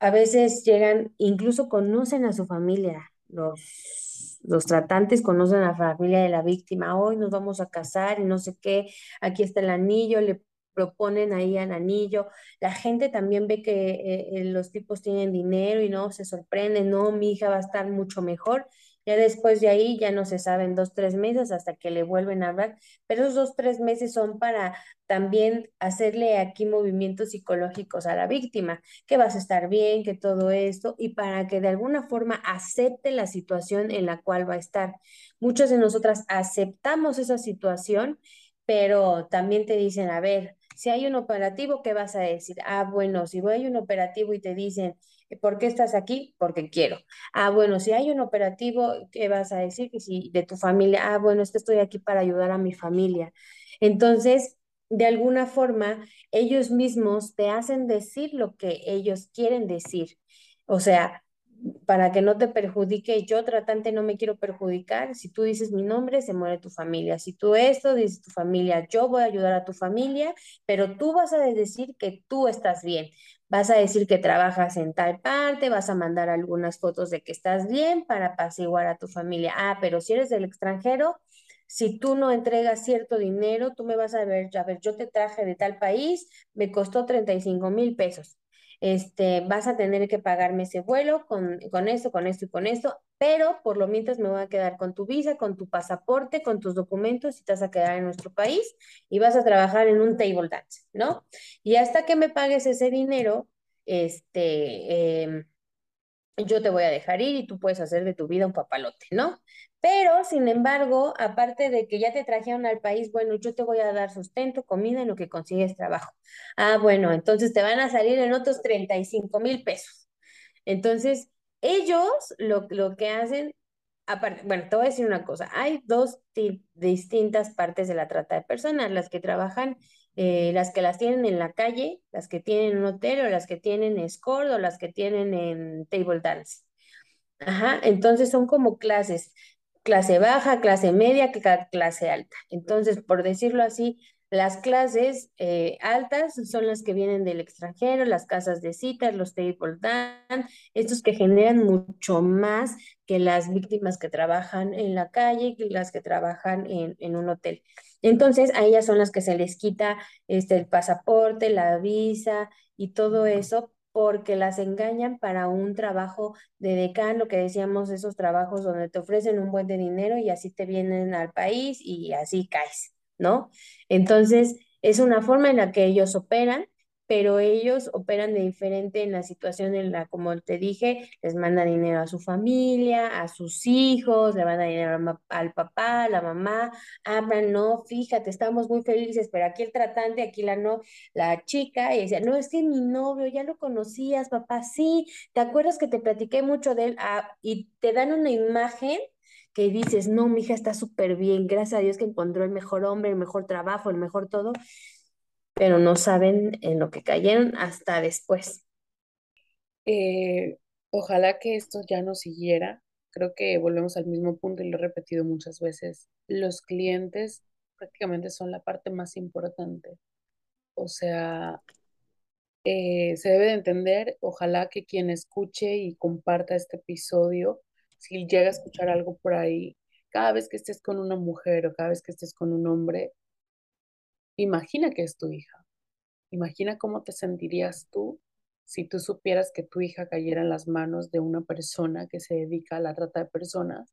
S3: A veces llegan, incluso conocen a su familia, los los tratantes conocen a la familia de la víctima, hoy nos vamos a casar y no sé qué, aquí está el anillo, le proponen ahí al anillo. La gente también ve que eh, eh, los tipos tienen dinero y no se sorprende, no, mi hija va a estar mucho mejor. Ya después de ahí ya no se saben dos, tres meses hasta que le vuelven a hablar, pero esos dos, tres meses son para también hacerle aquí movimientos psicológicos a la víctima, que vas a estar bien, que todo esto, y para que de alguna forma acepte la situación en la cual va a estar. Muchas de nosotras aceptamos esa situación, pero también te dicen, a ver, si hay un operativo, ¿qué vas a decir? Ah, bueno, si hay un operativo y te dicen, ¿por qué estás aquí? Porque quiero. Ah, bueno, si hay un operativo, ¿qué vas a decir? Si de tu familia, ah, bueno, es que estoy aquí para ayudar a mi familia. Entonces, de alguna forma, ellos mismos te hacen decir lo que ellos quieren decir. O sea, para que no te perjudique, yo tratante no me quiero perjudicar, si tú dices mi nombre, se muere tu familia, si tú esto, dices tu familia, yo voy a ayudar a tu familia, pero tú vas a decir que tú estás bien, vas a decir que trabajas en tal parte, vas a mandar algunas fotos de que estás bien para apaciguar a tu familia, ah, pero si eres del extranjero, si tú no entregas cierto dinero, tú me vas a ver, a ver, yo te traje de tal país, me costó 35 mil pesos este, vas a tener que pagarme ese vuelo con, con esto, con esto y con esto, pero por lo mientras me voy a quedar con tu visa, con tu pasaporte, con tus documentos y te vas a quedar en nuestro país y vas a trabajar en un table dance, ¿no? Y hasta que me pagues ese dinero, este, em, yo te voy a dejar ir y tú puedes hacer de tu vida un papalote, ¿no? Pero, sin embargo, aparte de que ya te trajeron al país, bueno, yo te voy a dar sustento, comida en lo que consigues trabajo. Ah, bueno, entonces te van a salir en otros 35 mil pesos. Entonces, ellos lo, lo que hacen, aparte, bueno, te voy a decir una cosa, hay dos distintas partes de la trata de personas, las que trabajan, eh, las que las tienen en la calle, las que tienen un hotel o las que tienen escort o las que tienen en table dance. Ajá, entonces son como clases clase baja, clase media, clase alta. Entonces, por decirlo así, las clases eh, altas son las que vienen del extranjero, las casas de citas, los table dance, estos que generan mucho más que las víctimas que trabajan en la calle, que las que trabajan en, en un hotel. Entonces, a ellas son las que se les quita este, el pasaporte, la visa y todo eso porque las engañan para un trabajo de decán, lo que decíamos, esos trabajos donde te ofrecen un buen de dinero y así te vienen al país y así caes, ¿no? Entonces, es una forma en la que ellos operan pero ellos operan de diferente en la situación en la, como te dije, les manda dinero a su familia, a sus hijos, le manda dinero al papá, a la mamá, hablan, no, fíjate, estamos muy felices, pero aquí el tratante, aquí la no, la chica, y decía, no, es que mi novio, ya lo conocías, papá, sí, ¿te acuerdas que te platiqué mucho de él? Ah, y te dan una imagen que dices, no, mi hija está súper bien, gracias a Dios que encontró el mejor hombre, el mejor trabajo, el mejor todo, pero no saben en lo que cayeron hasta después.
S2: Eh, ojalá que esto ya no siguiera. Creo que volvemos al mismo punto y lo he repetido muchas veces. Los clientes prácticamente son la parte más importante. O sea, eh, se debe de entender, ojalá que quien escuche y comparta este episodio, si llega a escuchar algo por ahí, cada vez que estés con una mujer o cada vez que estés con un hombre, Imagina que es tu hija. Imagina cómo te sentirías tú si tú supieras que tu hija cayera en las manos de una persona que se dedica a la trata de personas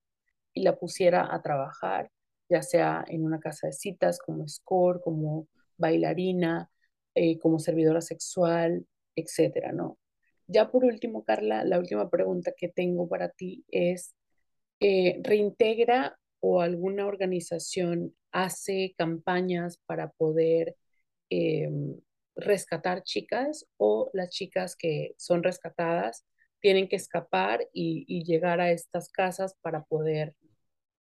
S2: y la pusiera a trabajar, ya sea en una casa de citas, como score, como bailarina, eh, como servidora sexual, etcétera, ¿no? Ya por último, Carla, la última pregunta que tengo para ti es, eh, ¿reintegra o alguna organización hace campañas para poder em, rescatar chicas o las chicas que son rescatadas tienen que escapar y, llegar a estas casas para poder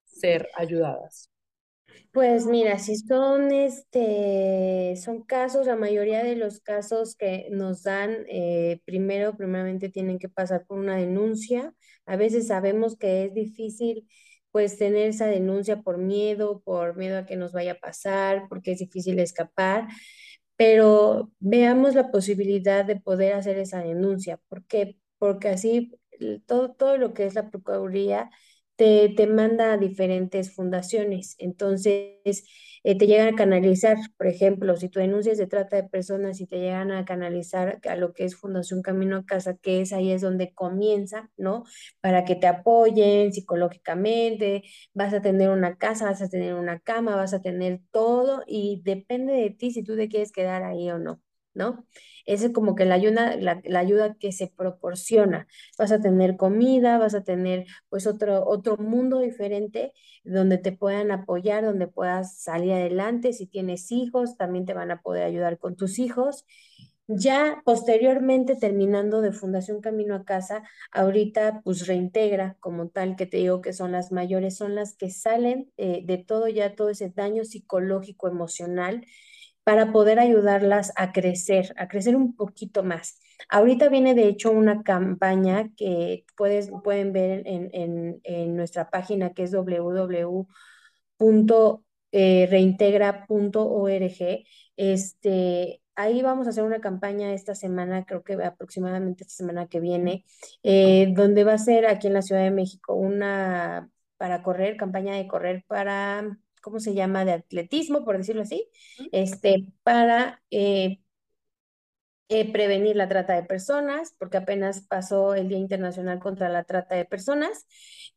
S2: ser ayudadas.
S3: Pues mira, si son este, son casos, la mayoría de los casos que nos dan, eh, primero, primeramente tienen que pasar por una denuncia. A veces sabemos que es difícil pues tener esa denuncia por miedo, por miedo a que nos vaya a pasar, porque es difícil escapar, pero veamos la posibilidad de poder hacer esa denuncia, porque porque así todo, todo lo que es la Procuraduría te, te manda a diferentes fundaciones. Entonces, eh, te llegan a canalizar, por ejemplo, si tú denuncias de trata de personas y te llegan a canalizar a lo que es Fundación Camino a Casa, que es ahí es donde comienza, ¿no? Para que te apoyen psicológicamente, vas a tener una casa, vas a tener una cama, vas a tener todo y depende de ti si tú te quieres quedar ahí o no. ¿No? Esa es como que la ayuda, la, ayuda que se proporciona. Vas a tener comida, vas a tener pues otro, otro mundo diferente donde te puedan apoyar, donde puedas salir adelante. Si tienes hijos, también te van a poder ayudar con tus hijos. Ya posteriormente, terminando de Fundación Camino a Casa, ahorita pues reintegra como tal, que te digo que son las mayores, son las que salen eh, de todo ya, todo ese daño psicológico, emocional para poder ayudarlas a crecer, a crecer un poquito más. Ahorita viene de hecho una campaña que puedes, pueden ver en, nuestra página que es www.reintegra.org. Este, ahí vamos a hacer una campaña esta semana, creo que aproximadamente esta semana que viene, eh, donde va a ser aquí en la Ciudad de México una para correr, campaña de correr para ¿cómo se llama? De atletismo, por decirlo así, este, para eh, eh, prevenir la trata de personas, porque apenas pasó el Día Internacional contra la Trata de Personas,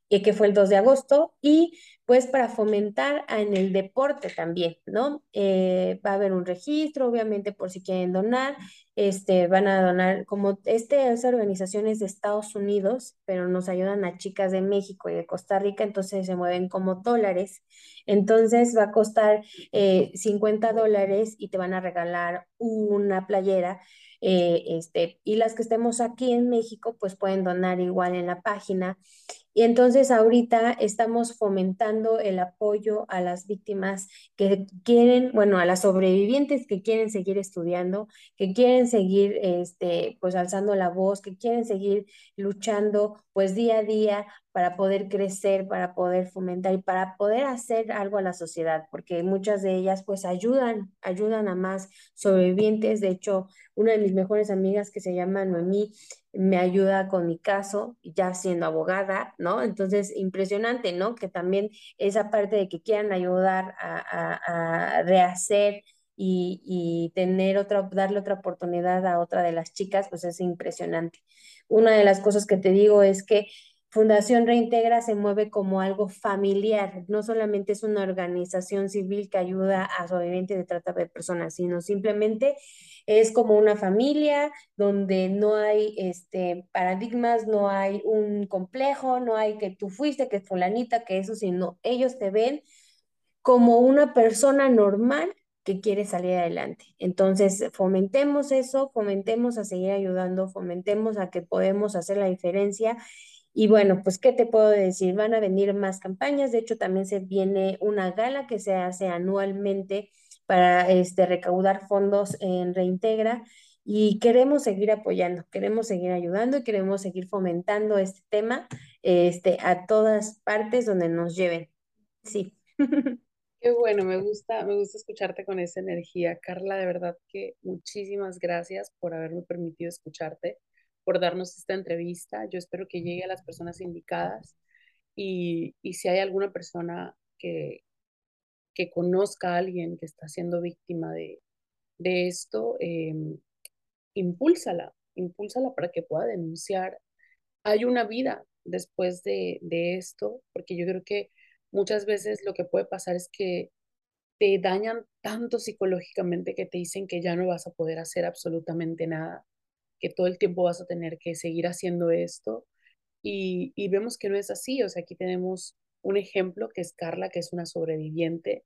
S3: que fue el 2 de agosto, y pues para fomentar en el deporte también, ¿no? Eh, va a haber un registro, obviamente, por si quieren donar, este, van a donar, como este, esa organización es de Estados Unidos, pero nos ayudan a chicas de México y de Costa Rica, entonces se mueven como dólares, entonces va a costar 50 dólares y te van a regalar una playera eh, este, y las que estemos aquí en México, pues pueden donar igual en la página. Y entonces ahorita estamos fomentando el apoyo a las víctimas que quieren, bueno, a las sobrevivientes que quieren seguir estudiando, que quieren seguir, este, pues alzando la voz, que quieren seguir luchando, pues día a día para poder crecer, para poder fomentar y para poder hacer algo a la sociedad, porque muchas de ellas pues ayudan, ayudan a más sobrevivientes. De hecho, una de mis mejores amigas que se llama Noemí me ayuda con mi caso, ya siendo abogada, ¿no? Entonces, impresionante, ¿no? Que también esa parte de que quieran ayudar a, rehacer y, y, tener otra, darle otra oportunidad a otra de las chicas, pues es impresionante. Una de las cosas que te digo es que Fundación Reintegra se mueve como algo familiar, no solamente es una organización civil que ayuda a sobrevivientes de trata de personas, sino simplemente es como una familia donde no hay este, paradigmas, no hay un complejo, no hay que tú fuiste, que fulanita, que eso, sino ellos te ven como una persona normal que quiere salir adelante. Entonces, fomentemos eso, fomentemos a seguir ayudando, fomentemos a que podemos hacer la diferencia y bueno, pues, ¿qué te puedo decir? Van a venir más campañas. De hecho, también se viene una gala que se hace anualmente para este, recaudar fondos en Reintegra. Y queremos seguir apoyando, queremos seguir ayudando y queremos seguir fomentando este tema este, a todas partes donde nos lleven. Sí.
S2: Qué bueno, me gusta, me gusta escucharte con esa energía. Carla, de verdad que muchísimas gracias por haberme permitido escucharte por darnos esta entrevista. Yo espero que llegue a las personas indicadas y, si hay alguna persona que, que conozca a alguien que está siendo víctima de, esto, eh, impúlsala, impúlsala para que pueda denunciar. Hay una vida después de, de esto, porque yo creo que muchas veces lo que puede pasar es que te dañan tanto psicológicamente que te dicen que ya no vas a poder hacer absolutamente nada que todo el tiempo vas a tener que seguir haciendo esto. Y, vemos que no es así. O sea, aquí tenemos un ejemplo que es Carla, que es una sobreviviente,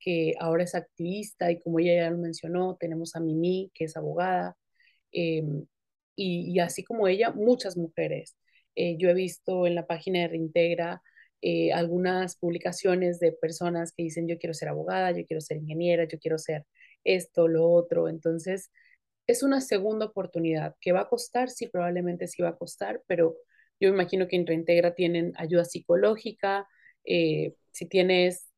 S2: que ahora es activista y como ella ya lo mencionó, tenemos a Mimi, que es abogada, em, y, así como ella, muchas mujeres. Eh, yo he visto en la página de Reintegra eh, algunas publicaciones de personas que dicen yo quiero ser abogada, yo quiero ser ingeniera, yo quiero ser esto, lo otro. Entonces, es una segunda oportunidad que va a costar, sí, probablemente sí va a costar, pero yo imagino que en Reintegra tienen ayuda psicológica, eh, si tienes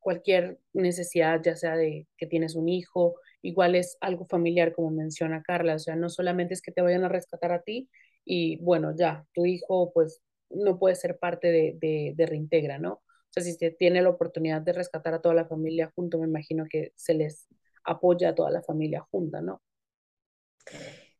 S2: cualquier necesidad, ya sea de que tienes un hijo, igual es algo familiar, como menciona Carla, o sea, no solamente es que te vayan a rescatar a ti y bueno, ya, tu hijo pues no puede ser parte de, de, Reintegra, ¿no? O sea, si se tiene la oportunidad de rescatar a toda la familia junto, me imagino que se les apoya a toda la familia junta, ¿no?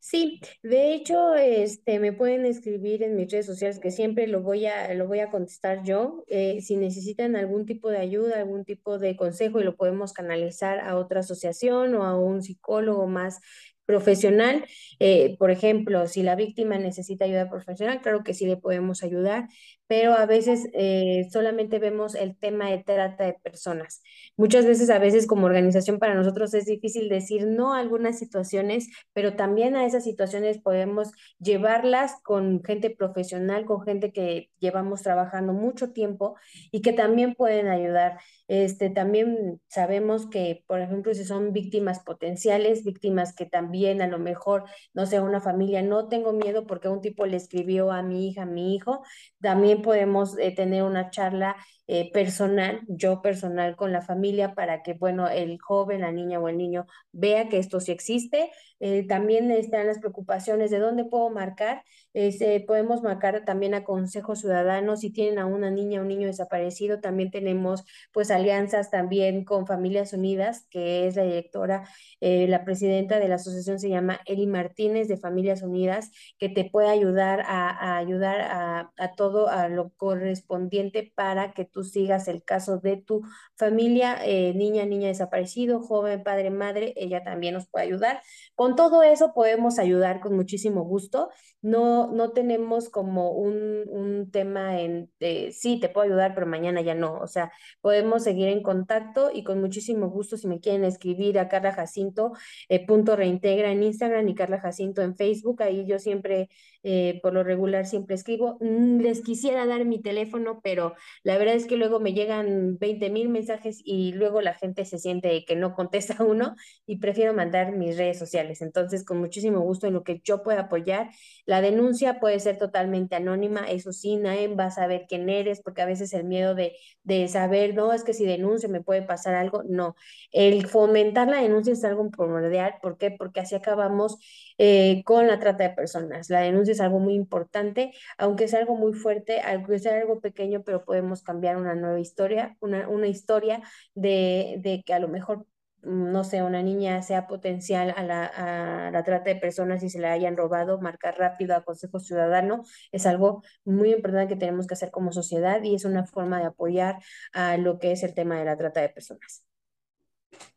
S3: Sí, de hecho, este, me pueden escribir en mis redes sociales que siempre lo voy a, lo voy a contestar yo. Eh, si necesitan algún tipo de ayuda, algún tipo de consejo y lo podemos canalizar a otra asociación o a un psicólogo más profesional. Eh, por ejemplo, si la víctima necesita ayuda profesional, claro que sí le podemos ayudar, pero a veces eh, solamente vemos el tema de trata de personas. Muchas veces, a veces como organización para nosotros es difícil decir no a algunas situaciones, pero también a esas situaciones podemos llevarlas con gente profesional, con gente que llevamos trabajando mucho tiempo y que también pueden ayudar. Este, también sabemos que, por ejemplo, si son víctimas potenciales, víctimas que también a lo mejor, no sé, una familia, no tengo miedo porque un tipo le escribió a mi hija, a mi hijo, también podemos eh, tener una charla eh, personal, yo personal con la familia para que, bueno, el joven, la niña o el niño vea que esto sí existe. Eh, también están las preocupaciones de dónde puedo marcar. Este, podemos marcar también a Consejo Ciudadano si tienen a una niña o un niño desaparecido. También tenemos pues alianzas también con Familias Unidas, que es la directora, la presidenta de la asociación se llama Eli Martínez de Familias Unidas, que te puede ayudar a, ayudar a todo, a lo correspondiente para que tú sigas el caso de tu familia, eh, niña, niña desaparecido, joven, padre, madre, ella también nos puede ayudar. Con todo eso podemos ayudar con muchísimo gusto. No, no tenemos como un, un tema en, sí, te puedo ayudar, pero mañana ya no. O sea, podemos seguir en contacto y con muchísimo gusto si me quieren escribir a Carla Jacinto, eh, punto reintegra en Instagram y Carla Jacinto en Facebook. Ahí yo siempre, eh, por lo regular, siempre escribo. Mm, les quisiera dar mi teléfono, pero la verdad es que luego me llegan 20 mil mensajes y luego la gente se siente que no contesta uno y prefiero mandar mis redes sociales. Entonces, con muchísimo gusto en lo que yo pueda apoyar. La denuncia puede ser totalmente anónima, eso sí, nadie va a saber quién eres, porque a veces el miedo de, de saber, no, es que si denuncio me puede pasar algo, no. El fomentar la denuncia es algo primordial, ¿por qué? Porque así acabamos eh, con la trata de personas. La denuncia es algo muy importante, aunque sea algo muy fuerte, aunque sea algo pequeño, pero podemos cambiar una nueva historia, una, una historia de, de que a lo mejor no sé, una niña sea potencial a la, a la, trata de personas y se la hayan robado, marcar rápido a Consejo Ciudadano es algo muy importante que tenemos que hacer como sociedad y es una forma de apoyar a lo que es el tema de la trata de personas.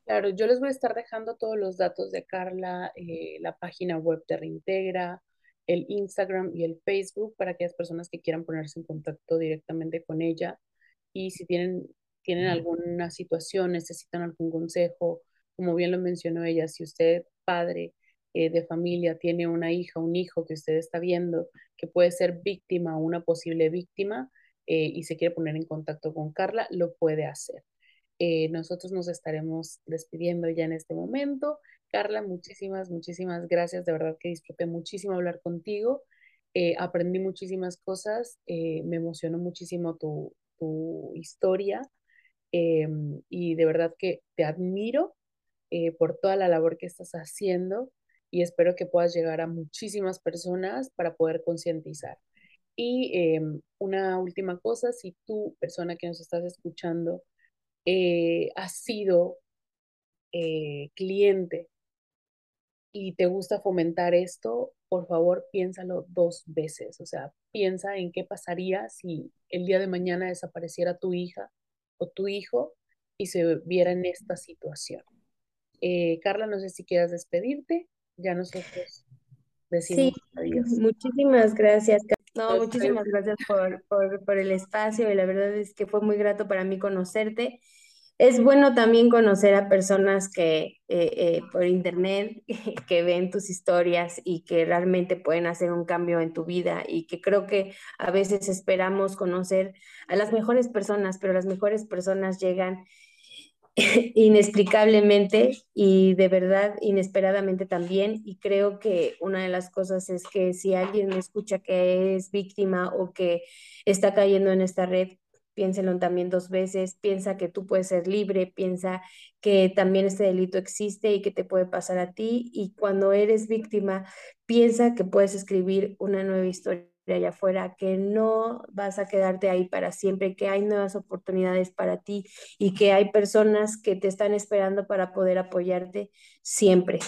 S2: Claro, yo les voy a estar dejando todos los datos de Carla, eh, la página web de Reintegra, el Instagram y el Facebook para aquellas personas que quieran ponerse en contacto directamente con ella. Y si tienen, tienen alguna situación, necesitan algún consejo, como bien lo mencionó ella, si usted, padre eh, de familia, tiene una hija, un hijo que usted está viendo que puede ser víctima o una posible víctima eh, y se quiere poner en contacto con Carla, lo puede hacer. Eh, nosotros nos estaremos despidiendo ya en este momento. Carla, muchísimas, muchísimas gracias. De verdad que disfruté muchísimo hablar contigo. Eh, aprendí muchísimas cosas. Eh, me emocionó muchísimo tu, tu historia. Em, y de verdad que te admiro por toda la labor que estás haciendo y espero que puedas llegar a muchísimas personas para poder concientizar. Y em, una última cosa, si tú, persona que nos estás escuchando, eh, has sido eh, cliente y te gusta fomentar esto, por favor piénsalo dos veces. O sea, piensa en qué pasaría si el día de mañana desapareciera tu hija o tu hijo y se viera en esta situación. Eh, Carla, no sé si quieras despedirte. Ya nosotros decimos
S3: adiós. Muchísimas gracias. No, muchísimas gracias por, por, por el espacio y la verdad es que fue muy grato para mí conocerte es bueno también conocer a personas que eh, eh, por internet que ven tus historias y que realmente pueden hacer un cambio en tu vida y que creo que a veces esperamos conocer a las mejores personas, pero las mejores personas llegan inexplicablemente y de verdad inesperadamente también. Y creo que una de las cosas es que si alguien me escucha que es víctima o que está cayendo en esta red, piénselo también dos veces, piensa que tú puedes ser libre, piensa que también este delito existe y que te puede pasar a ti y cuando eres víctima, piensa que puedes escribir una nueva historia allá afuera, que no vas a quedarte ahí para siempre, que hay nuevas oportunidades para ti y que hay personas que te están esperando para poder apoyarte siempre.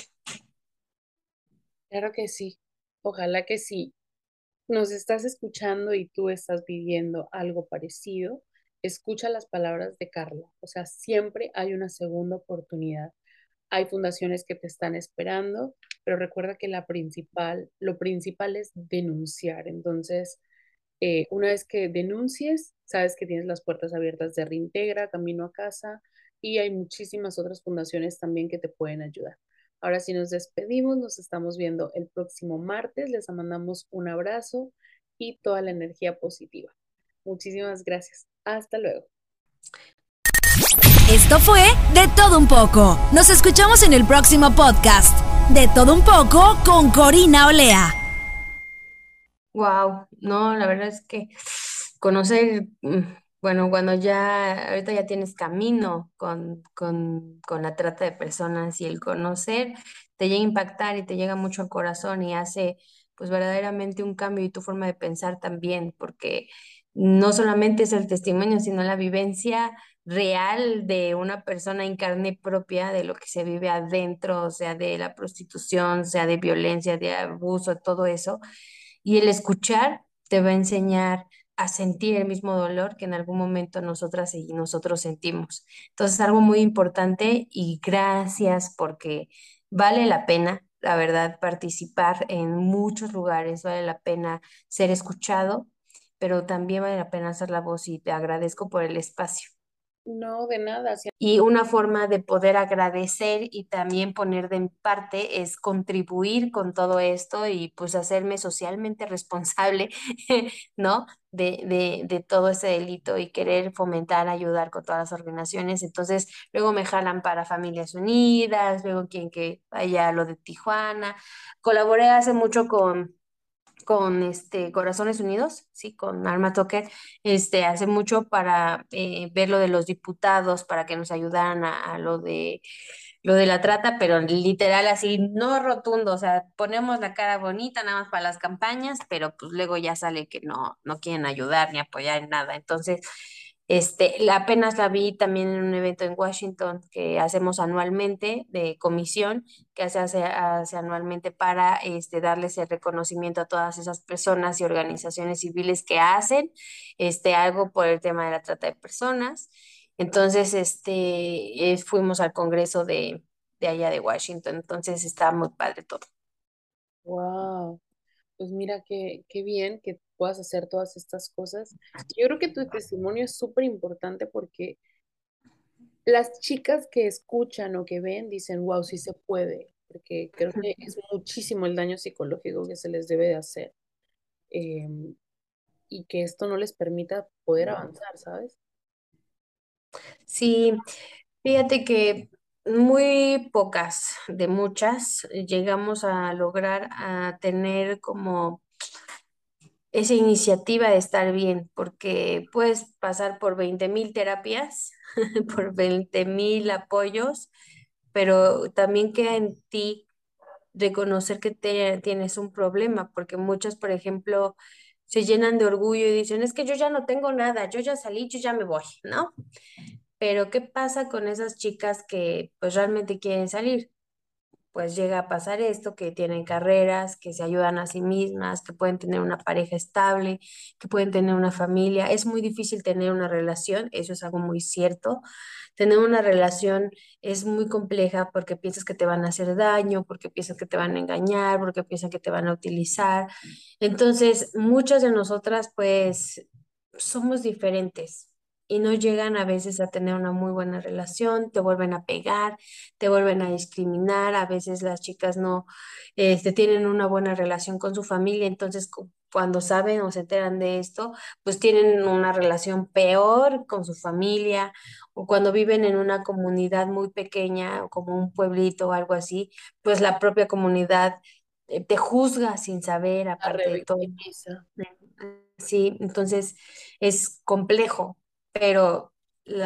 S2: Claro que sí. Ojalá que sí. Nos estás escuchando y tú estás viviendo algo parecido. Escucha las palabras de Carla. O sea, siempre hay una segunda oportunidad. Hay fundaciones que te están esperando, pero recuerda que la principal, lo principal es denunciar. Entonces, eh, una vez que denuncies, sabes que tienes las puertas abiertas de Reintegra, Camino a Casa y hay muchísimas otras fundaciones también que te pueden ayudar. Ahora sí nos despedimos, nos estamos viendo el próximo martes, les mandamos un abrazo y toda la energía positiva. Muchísimas gracias. Hasta luego.
S1: Esto fue De Todo Un poco. Nos escuchamos en el próximo podcast. De Todo Un poco con Corina Olea.
S3: Wow, no, la verdad es que conocer, mm, bueno, cuando ya, ahorita ya tienes camino con, con, con la trata de personas y el conocer te llega a impactar y te llega mucho al corazón y hace pues verdaderamente un cambio y tu forma de pensar también, porque no solamente es el testimonio, sino la vivencia real de una persona en carne propia de lo que se vive adentro, o sea, de la prostitución, sea de violencia, de abuso, todo eso. Y el escuchar te va a enseñar a sentir el mismo dolor que en algún momento nosotras y nosotros sentimos. Entonces, algo muy importante y gracias porque vale la pena, la verdad, participar en muchos lugares, vale la pena ser escuchado, pero también vale la pena hacer la voz y te agradezco por el espacio.
S2: No, de nada.
S3: Y una forma de poder agradecer y también poner de parte es contribuir con todo esto y pues hacerme socialmente responsable, ¿no? De, de, de todo ese delito y querer fomentar, ayudar con todas las organizaciones. Entonces, luego me jalan para Familias Unidas, luego quien que vaya a lo de Tijuana. Colaboré hace mucho con con este Corazones Unidos, sí, con Alma Toker, este, hace mucho para eh, ver lo de los diputados, para que nos ayudaran a, lo de lo de la trata, pero literal así, no rotundo, o sea, ponemos la cara bonita nada más para las campañas, pero pues luego ya sale que no, no quieren ayudar ni apoyar en nada. Entonces, este, apenas la vi también en un evento en Washington que hacemos anualmente de comisión, que se hace, anualmente para este, darles el reconocimiento a todas esas personas y organizaciones civiles que hacen este, algo por el tema de la trata de personas. Entonces, este, fuimos al Congreso de, de allá de Washington, entonces está muy padre todo.
S2: Wow, pues mira qué, qué bien que puedas hacer todas estas cosas. Yo creo que tu testimonio es súper importante porque las chicas que escuchan o que ven dicen, wow, sí se puede, porque creo que es muchísimo el daño psicológico que se les debe de hacer em, y que esto no les permita poder avanzar, ¿sabes?
S3: Sí, fíjate que muy pocas de muchas llegamos a lograr a tener como esa iniciativa de estar bien, porque puedes pasar por 20 mil terapias, por 20 mil apoyos, pero también queda en ti reconocer que te, tienes un problema, porque muchas, por ejemplo, se llenan de orgullo y dicen, es que yo ya no tengo nada, yo ya salí, yo ya me voy, ¿no? Pero ¿qué pasa con esas chicas que pues realmente quieren salir? Pues llega a pasar esto, que tienen carreras, que se ayudan a sí mismas, que pueden tener una pareja estable, que pueden tener una familia. Es muy difícil tener una relación, eso es algo muy cierto. Tener una relación es muy compleja porque piensas que te van a hacer daño, porque piensas que te van a engañar, porque piensan que te van a utilizar. Entonces, muchas de nosotras pues somos diferentes y no llegan a veces a tener una muy buena relación, te vuelven a pegar, te vuelven a discriminar, a veces las chicas no este, tienen una buena relación con su familia, entonces cuando saben o se enteran de esto, pues tienen una relación peor con su familia o cuando viven en una comunidad muy pequeña, como un pueblito o algo así, pues la propia comunidad eh, te juzga sin saber, aparte de todo. Sí, entonces es complejo, pero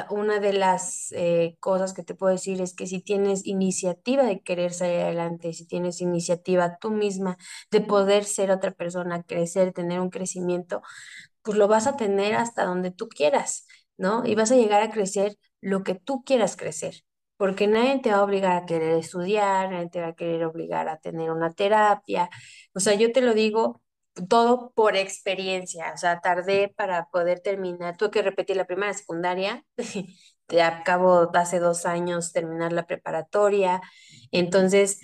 S3: una de las eh, cosas que te puedo decir es que si tienes iniciativa de querer salir adelante, si tienes iniciativa tú misma de poder ser otra persona, crecer, tener un crecimiento, pues lo vas a tener hasta donde tú quieras, ¿no? Y vas a llegar a crecer lo que tú quieras crecer, porque nadie te va a obligar a querer estudiar, nadie te va a querer obligar a tener una terapia. O sea, yo te lo digo todo por experiencia, o sea, tardé para poder terminar, tuve que repetir la primera secundaria, acabo hace dos años terminar la preparatoria, entonces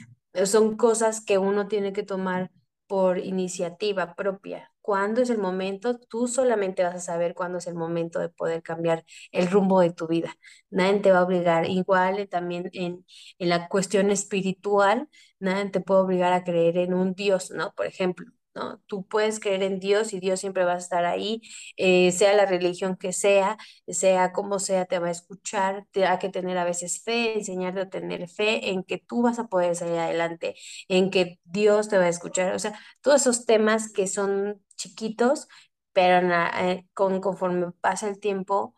S3: son cosas que uno tiene que tomar por iniciativa propia. ¿Cuándo es el momento? Tú solamente vas a saber cuándo es el momento de poder cambiar el rumbo de tu vida. Nadie te va a obligar. Igual también en, en la cuestión espiritual, nadie te puede obligar a creer en un Dios, ¿no? Por ejemplo, ¿no? Tú puedes creer en Dios y Dios siempre va a estar ahí, eh, sea la religión que sea, sea como sea, te va a escuchar, te hay que tener a veces fe, enseñarte a tener fe en que tú vas a poder salir adelante, en que Dios te va a escuchar, o sea, todos esos temas que son chiquitos, pero eh, con, conforme pasa el tiempo,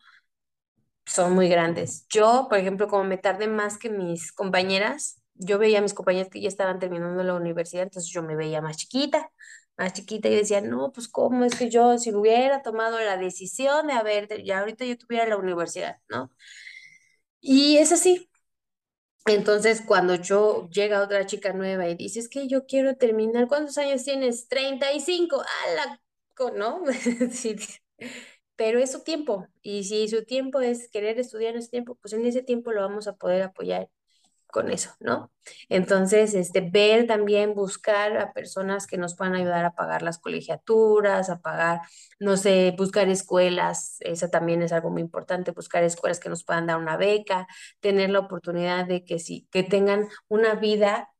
S3: son muy grandes. Yo, por ejemplo, como me tardé más que mis compañeras, yo veía a mis compañeras que ya estaban terminando la universidad, entonces yo me veía más chiquita más chiquita y decía, no, pues cómo es que yo si hubiera tomado la decisión de haber, ya ahorita yo tuviera la universidad, ¿no? Y es así. Entonces, cuando yo llega otra chica nueva y dice, es que yo quiero terminar, ¿cuántos años tienes? 35, la ¿no? sí, pero es su tiempo. Y si su tiempo es querer estudiar en ese tiempo, pues en ese tiempo lo vamos a poder apoyar con eso, ¿no? Entonces, este, ver también, buscar a personas que nos puedan ayudar a pagar las colegiaturas, a pagar, no sé, buscar escuelas, eso también es algo muy importante, buscar escuelas que nos puedan dar una beca, tener la oportunidad de que sí, que tengan una vida